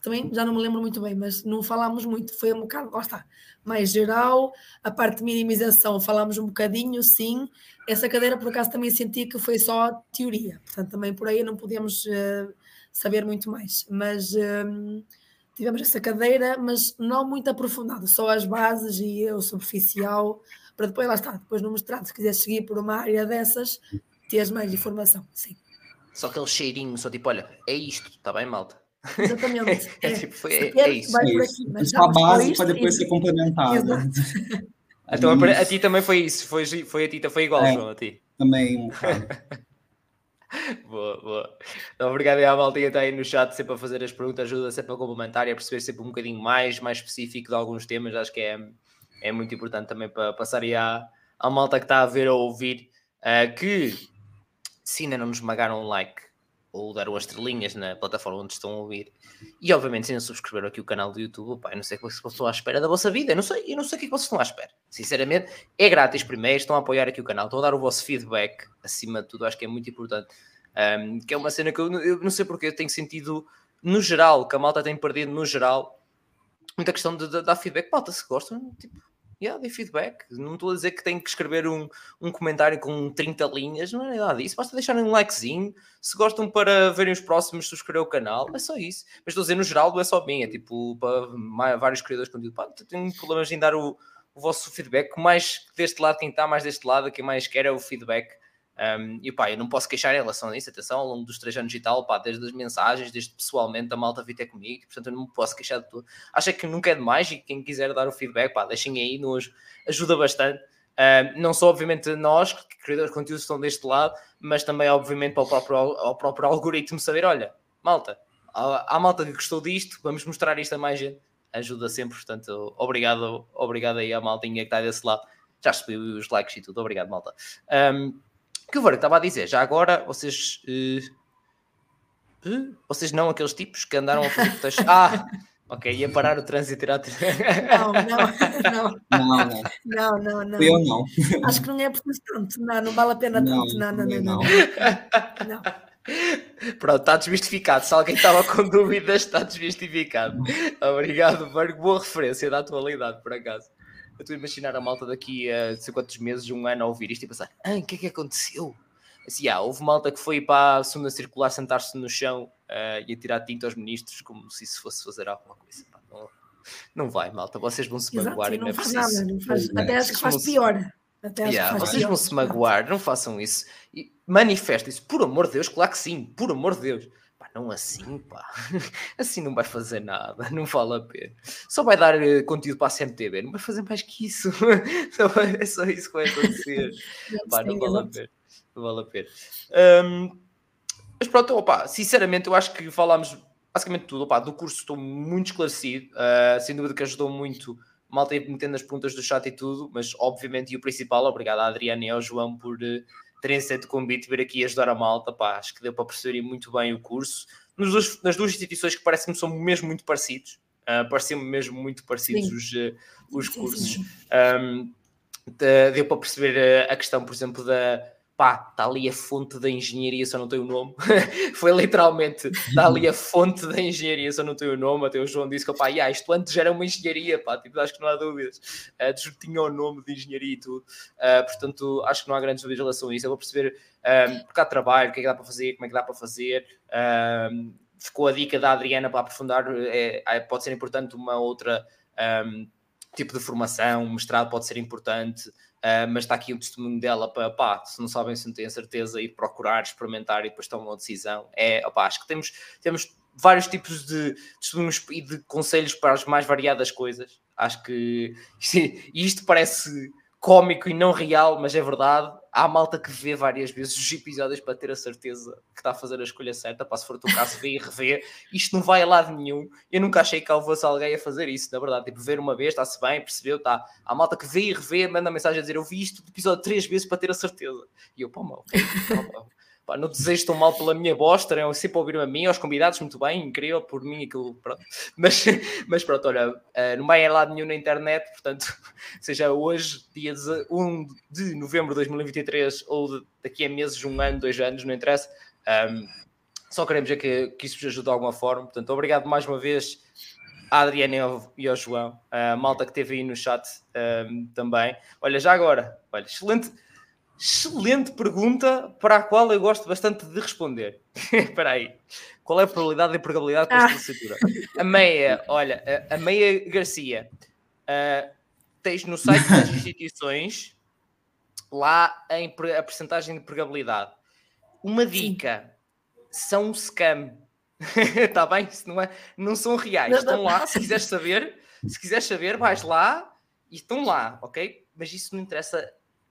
B: Também já não me lembro muito bem, mas não falámos muito. Foi um bocado, lá está, mais geral. A parte de minimização falámos um bocadinho, sim. Essa cadeira, por acaso, também senti que foi só teoria. Portanto, também por aí não podíamos uh, saber muito mais. Mas... Uh, tivemos essa cadeira, mas não muito aprofundada, só as bases e o superficial, para depois lá está, depois no mestrado, se quiser seguir por uma área dessas, teres mais informação, sim.
A: Só aquele cheirinho, só tipo, olha, é isto, está bem, malta?
B: Exatamente.
A: é, é, tipo, foi, é, é, isso.
C: Vai por aqui, mas a base para depois ser complementada.
A: Então a, a, ti também foi isso, foi, foi a ti, foi igual, é, João, a ti.
C: Também um bocado.
A: boa, boa. Então, obrigado à malta que está aí no chat sempre a fazer as perguntas, ajuda sempre a complementar e a perceber sempre um bocadinho mais, mais específico de alguns temas. Acho que é, é muito importante também para passar aí à, à malta que está a ver ou ouvir uh, que se ainda não nos esmagaram um like ou deram as estrelinhas na plataforma onde estão a ouvir. E obviamente, se não subscreveram aqui o canal do YouTube, pá, eu não sei o que vocês estão à espera da vossa vida, eu não sei, eu não sei o que, é que vocês estão à espera. Sinceramente, é grátis primeiro, estão a apoiar aqui o canal, estão a dar o vosso feedback, acima de tudo, acho que é muito importante. Um, que é uma cena que eu, eu não sei porque eu tenho sentido, no geral, que a malta tem perdido, no geral, muita questão de, de dar feedback. Malta, se gostam, tipo, Yeah, dê feedback. Não estou a dizer que tem que escrever um, um comentário com 30 linhas, não é nada disso. Basta deixarem um likezinho. Se gostam para verem os próximos, subscrever o canal, é só isso. Mas estou a dizer, no geral, não é só bem, é tipo para vários criadores de conteúdo. Pá, tenho problemas em dar o, o vosso feedback. Mais deste lado, quem está mais deste lado, quem mais quer é o feedback. Um, e pá, eu não posso queixar em relação a isso, atenção, ao longo dos três anos e tal, pá, desde as mensagens, desde pessoalmente a malta vir ter comigo, portanto eu não me posso queixar de tudo. Acho que nunca é demais e quem quiser dar o feedback, pá, deixem aí, nos ajuda bastante. Não só, obviamente, nós, que criadores de conteúdo, estão deste lado, mas também, obviamente, para o próprio, ao próprio algoritmo saber: olha, malta, há, há malta que gostou disto, vamos mostrar isto a mais gente. Ajuda sempre, portanto, obrigado, obrigado aí à maltinha que está desse lado. Já subiu os likes e tudo, obrigado, malta. Um, que o estava a dizer, já agora vocês. Uh, uh, vocês não aqueles tipos que andaram a fazer textos. Ah! Ok, ia parar o trânsito e tirar.
B: Não, não, não. Não, não, não. não.
C: Eu não.
B: Acho que não é preciso tanto. Não, não vale a pena tanto. Não, não, não. não,
A: não. Pronto, está desmistificado. Se alguém estava com dúvidas, está desmistificado. Obrigado, Berg. Boa referência da atualidade, por acaso. Eu estou a imaginar a malta daqui a sei quantos meses, um ano, a ouvir isto e pensar: ah, o que é que aconteceu? Assim, ah, houve malta que foi para a segunda circular sentar-se no chão uh, e a tirar tinta aos ministros como se isso fosse fazer alguma coisa. Pá, não, não vai, malta, vocês vão se magoar e não, é preciso. Nada,
B: não faz, até acho que faz pior. Até
A: yeah, faz vocês vão se magoar, não façam isso. E manifestem-se, por amor de Deus, claro que sim, por amor de Deus não assim, pá. Assim não vai fazer nada, não vale a pena. Só vai dar uh, conteúdo para a CMTV, não vai fazer mais que isso. é só isso que vai acontecer. pá, não vale a pena. Não vale a pena. Um, mas pronto, opa, sinceramente, eu acho que falámos basicamente tudo. Opa, do curso estou muito esclarecido, uh, sem dúvida que ajudou muito. Malta metendo as perguntas do chat e tudo, mas obviamente, e o principal, obrigado à Adriana e ao João por. Terem aceito o convite vir aqui ajudar a malta. Pá, acho que deu para perceber muito bem o curso. Nos dois, nas duas instituições que parecem-me são mesmo muito parecidos. Uh, ah, pareciam-me mesmo muito parecidos os, uh, os cursos. Um, de, deu para perceber a questão, por exemplo, da pá, está ali a fonte da engenharia, só não tem o nome. Foi literalmente, está ali a fonte da engenharia, só não tem o nome. Até o João disse que, pá, yeah, isto antes era uma engenharia, pá, tipo, acho que não há dúvidas. Uh, tinha o nome de engenharia e tudo. Uh, portanto, acho que não há grandes dúvidas em relação a isso. Eu vou perceber um, porque há trabalho, o que é que dá para fazer, como é que dá para fazer. Um, ficou a dica da Adriana para aprofundar, é, é, pode ser importante uma outra um, tipo de formação, um mestrado pode ser importante. Uh, mas está aqui o testemunho dela para, pá, se não sabem, se não têm certeza, ir procurar, experimentar e depois tomar uma decisão. É, opá, acho que temos, temos vários tipos de testemunhos e de conselhos para as mais variadas coisas. Acho que isto parece cómico e não real, mas é verdade. Há malta que vê várias vezes os episódios para ter a certeza que está a fazer a escolha certa. Para se for o teu caso, vê e revê. Isto não vai a lado nenhum. Eu nunca achei que fosse alguém a fazer isso, na verdade. Tipo, ver uma vez, está-se bem, percebeu, está. Há malta que vê e revê, manda mensagem a dizer: Eu vi isto episódio três vezes para ter a certeza. E eu, pá, mal. Pá, não desejo tão mal pela minha voz, terão sempre a ouvir a mim, aos convidados, muito bem, incrível, por mim aquilo, pronto. Mas, mas pronto, olha, uh, não vai em lado nenhum na internet, portanto, seja hoje, dia 1 de novembro de 2023, ou daqui a meses, um ano, dois anos, não interessa, um, só queremos é que, que isso vos ajude de alguma forma. Portanto, obrigado mais uma vez à Adriana e ao João, a malta que esteve aí no chat um, também. Olha, já agora, olha, excelente Excelente pergunta para a qual eu gosto bastante de responder. Espera aí. Qual é a probabilidade de empregabilidade com esta ah. licenciatura? A Meia, olha, a, a Meia Garcia, uh, tens no site das instituições lá a, a percentagem de empregabilidade. Uma dica, são um scam. Está bem? Não, é, não são reais. Estão lá, se quiseres saber, se quiseres saber, vais lá e estão lá, ok? Mas isso não interessa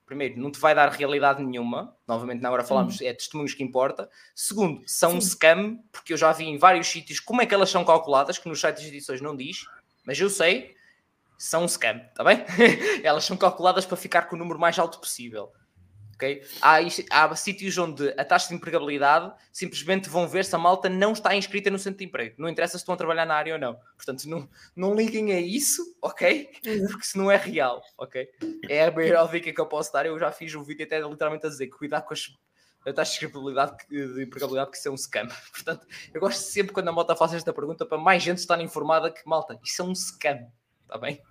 A: primeiro, não te vai dar realidade nenhuma. Novamente, na hora falamos, é testemunhos que importa. Segundo, são Sim. um scam, porque eu já vi em vários sítios como é que elas são calculadas, que nos sites de edições não diz, mas eu sei, são um scam, está bem? elas são calculadas para ficar com o número mais alto possível. Okay? Há, há sítios onde a taxa de empregabilidade simplesmente vão ver se a malta não está inscrita no centro de emprego. Não interessa se estão a trabalhar na área ou não. Portanto, não, não liguem a isso, ok? Porque se não é real, ok? É a maior dica que eu posso dar. Eu já fiz um vídeo até literalmente a dizer que cuidar com as a taxa de empregabilidade, de empregabilidade que isso é um scam. Portanto, eu gosto sempre quando a malta faz esta pergunta para mais gente estar informada que, malta, isso é um scam. Está bem?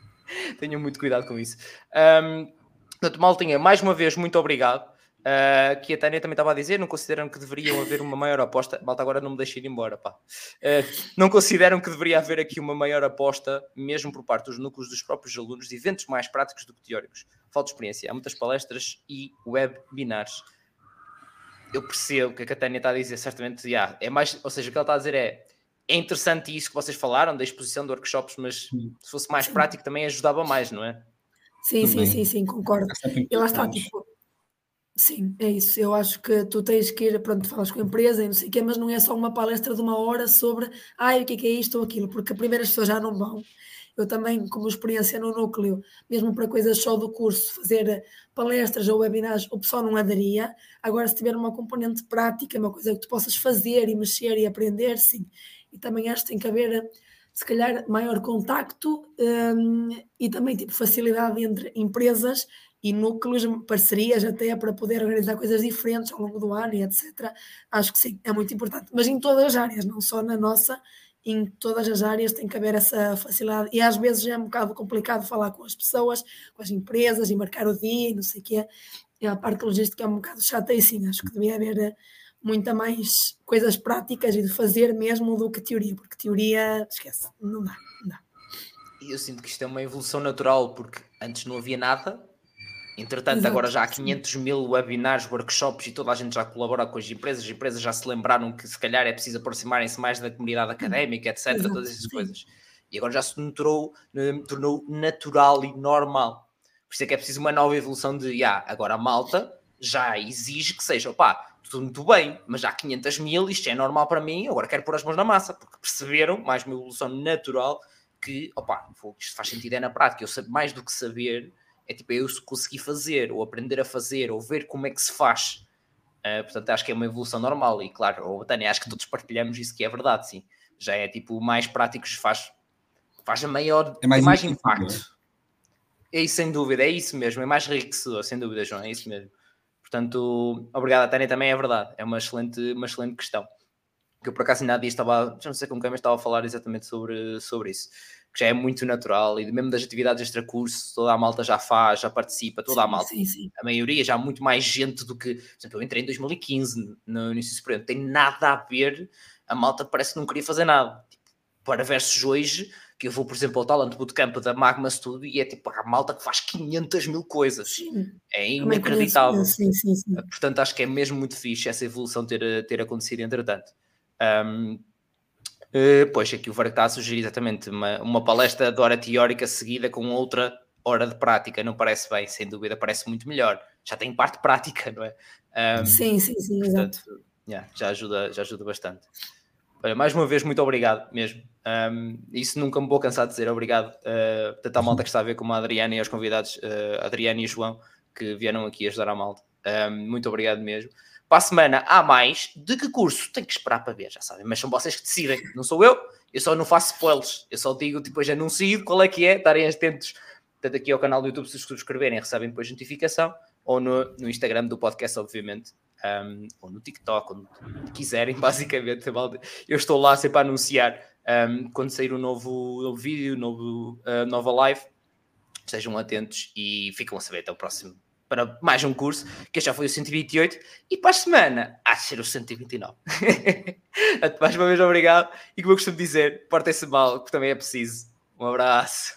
A: Tenham muito cuidado com isso. Um, portanto, Maltinha, mais uma vez, muito obrigado. Uh, que a Tânia também estava a dizer, não consideram que deveriam haver uma maior aposta. Malta, agora não me deixe ir embora, pá. Uh, não consideram que deveria haver aqui uma maior aposta, mesmo por parte dos núcleos dos próprios alunos, de eventos mais práticos do que teóricos. Falta experiência. Há muitas palestras e webinars. Eu percebo o que a Tânia está a dizer, certamente, yeah, é mais, ou seja, o que ela está a dizer é é interessante isso que vocês falaram da exposição de workshops, mas se fosse mais prático também ajudava mais, não é?
B: Sim, sim, sim, sim, concordo. É e lá está, tipo, sim, é isso. Eu acho que tu tens que ir, pronto, falas com a empresa e não sei o quê, mas não é só uma palestra de uma hora sobre, ai, o que é, que é isto ou aquilo, porque a primeira as pessoas já não vão. Eu também, como experiência no núcleo, mesmo para coisas só do curso, fazer palestras ou webinars, o pessoal não aderia. Agora, se tiver uma componente prática, uma coisa que tu possas fazer e mexer e aprender, sim e também acho que tem que haver, se calhar, maior contacto um, e também tipo facilidade entre empresas e núcleos, parcerias até para poder organizar coisas diferentes ao longo do ano e etc. Acho que sim, é muito importante. Mas em todas as áreas, não só na nossa, em todas as áreas tem que haver essa facilidade. E às vezes é um bocado complicado falar com as pessoas, com as empresas e marcar o dia e não sei o quê. E a parte logística é um bocado chata e sim, acho que devia haver muita mais coisas práticas e de fazer mesmo do que teoria, porque teoria, esquece, não dá, não dá.
A: E eu sinto que isto é uma evolução natural, porque antes não havia nada, entretanto Exato, agora já há 500 sim. mil webinars, workshops e toda a gente já colabora com as empresas, as empresas já se lembraram que se calhar é preciso aproximarem-se mais da comunidade académica, etc, Exato, todas essas sim. coisas. E agora já se tornou, tornou natural e normal. Por isso é que é preciso uma nova evolução de, ah, agora a malta já exige que seja, opá, tudo muito bem, mas já 500 mil, isto é normal para mim, agora quero pôr as mãos na massa, porque perceberam, mais uma evolução natural, que, opa, isto faz sentido é na prática, eu sei mais do que saber, é tipo, eu conseguir fazer, ou aprender a fazer, ou ver como é que se faz. Uh, portanto, acho que é uma evolução normal, e claro, ou Tânia, acho que todos partilhamos isso que é verdade, sim. Já é tipo, mais práticos faz, faz a maior, é mais, mais impacto. É isso, sem dúvida, é isso mesmo, é mais enriquecedor, sem dúvida, João, é isso mesmo. Portanto, obrigado a Tânia também, é verdade, é uma excelente, uma excelente questão. Que eu por acaso ainda há dias estava, já não sei com quem, mas estava a falar exatamente sobre, sobre isso. Que já é muito natural e mesmo das atividades extra-curso, toda a malta já faz, já participa, toda sim, a malta. Sim, sim. A maioria, já há muito mais gente do que. Por exemplo, eu entrei em 2015 no início superior, não tem nada a ver. A malta parece que não queria fazer nada. Tipo, para versus hoje, que eu vou, por exemplo, ao Talent Bootcamp da Magma Studio e é tipo a malta que faz 500 mil coisas. Sim. É inacreditável. Sim, sim, sim. Portanto, acho que é mesmo muito fixe essa evolução ter, ter acontecido entretanto. Um, Uh, pois, aqui o Varg está a sugerir exatamente uma, uma palestra de hora teórica seguida com outra hora de prática. Não parece bem, sem dúvida, parece muito melhor. Já tem parte prática, não é?
B: Um, sim, sim, sim, portanto, exato.
A: Yeah, já, ajuda, já ajuda bastante. Olha, mais uma vez, muito obrigado mesmo. Um, isso nunca me vou cansar de dizer obrigado uh, tanto à malta que está a ver como a Adriana e aos convidados, uh, Adriana e João, que vieram aqui ajudar a malta. Um, muito obrigado mesmo. Para a semana há mais. De que curso? Tem que esperar para ver, já sabem, mas são vocês que decidem, não sou eu. Eu só não faço spoilers, eu só digo depois anuncio qual é que é, estarem atentos tanto aqui ao canal do YouTube se subscreverem, recebem depois notificação, ou no, no Instagram do podcast, obviamente, um, ou no TikTok, onde quiserem, basicamente. Eu estou lá sempre a anunciar um, quando sair um novo, novo vídeo, novo, uh, nova live. Estejam atentos e ficam a saber até o próximo para mais um curso, que já foi o 128, e para a semana há de ser o 129. mais uma vez, obrigado. E como eu costumo dizer, portem-se mal, que também é preciso. Um abraço.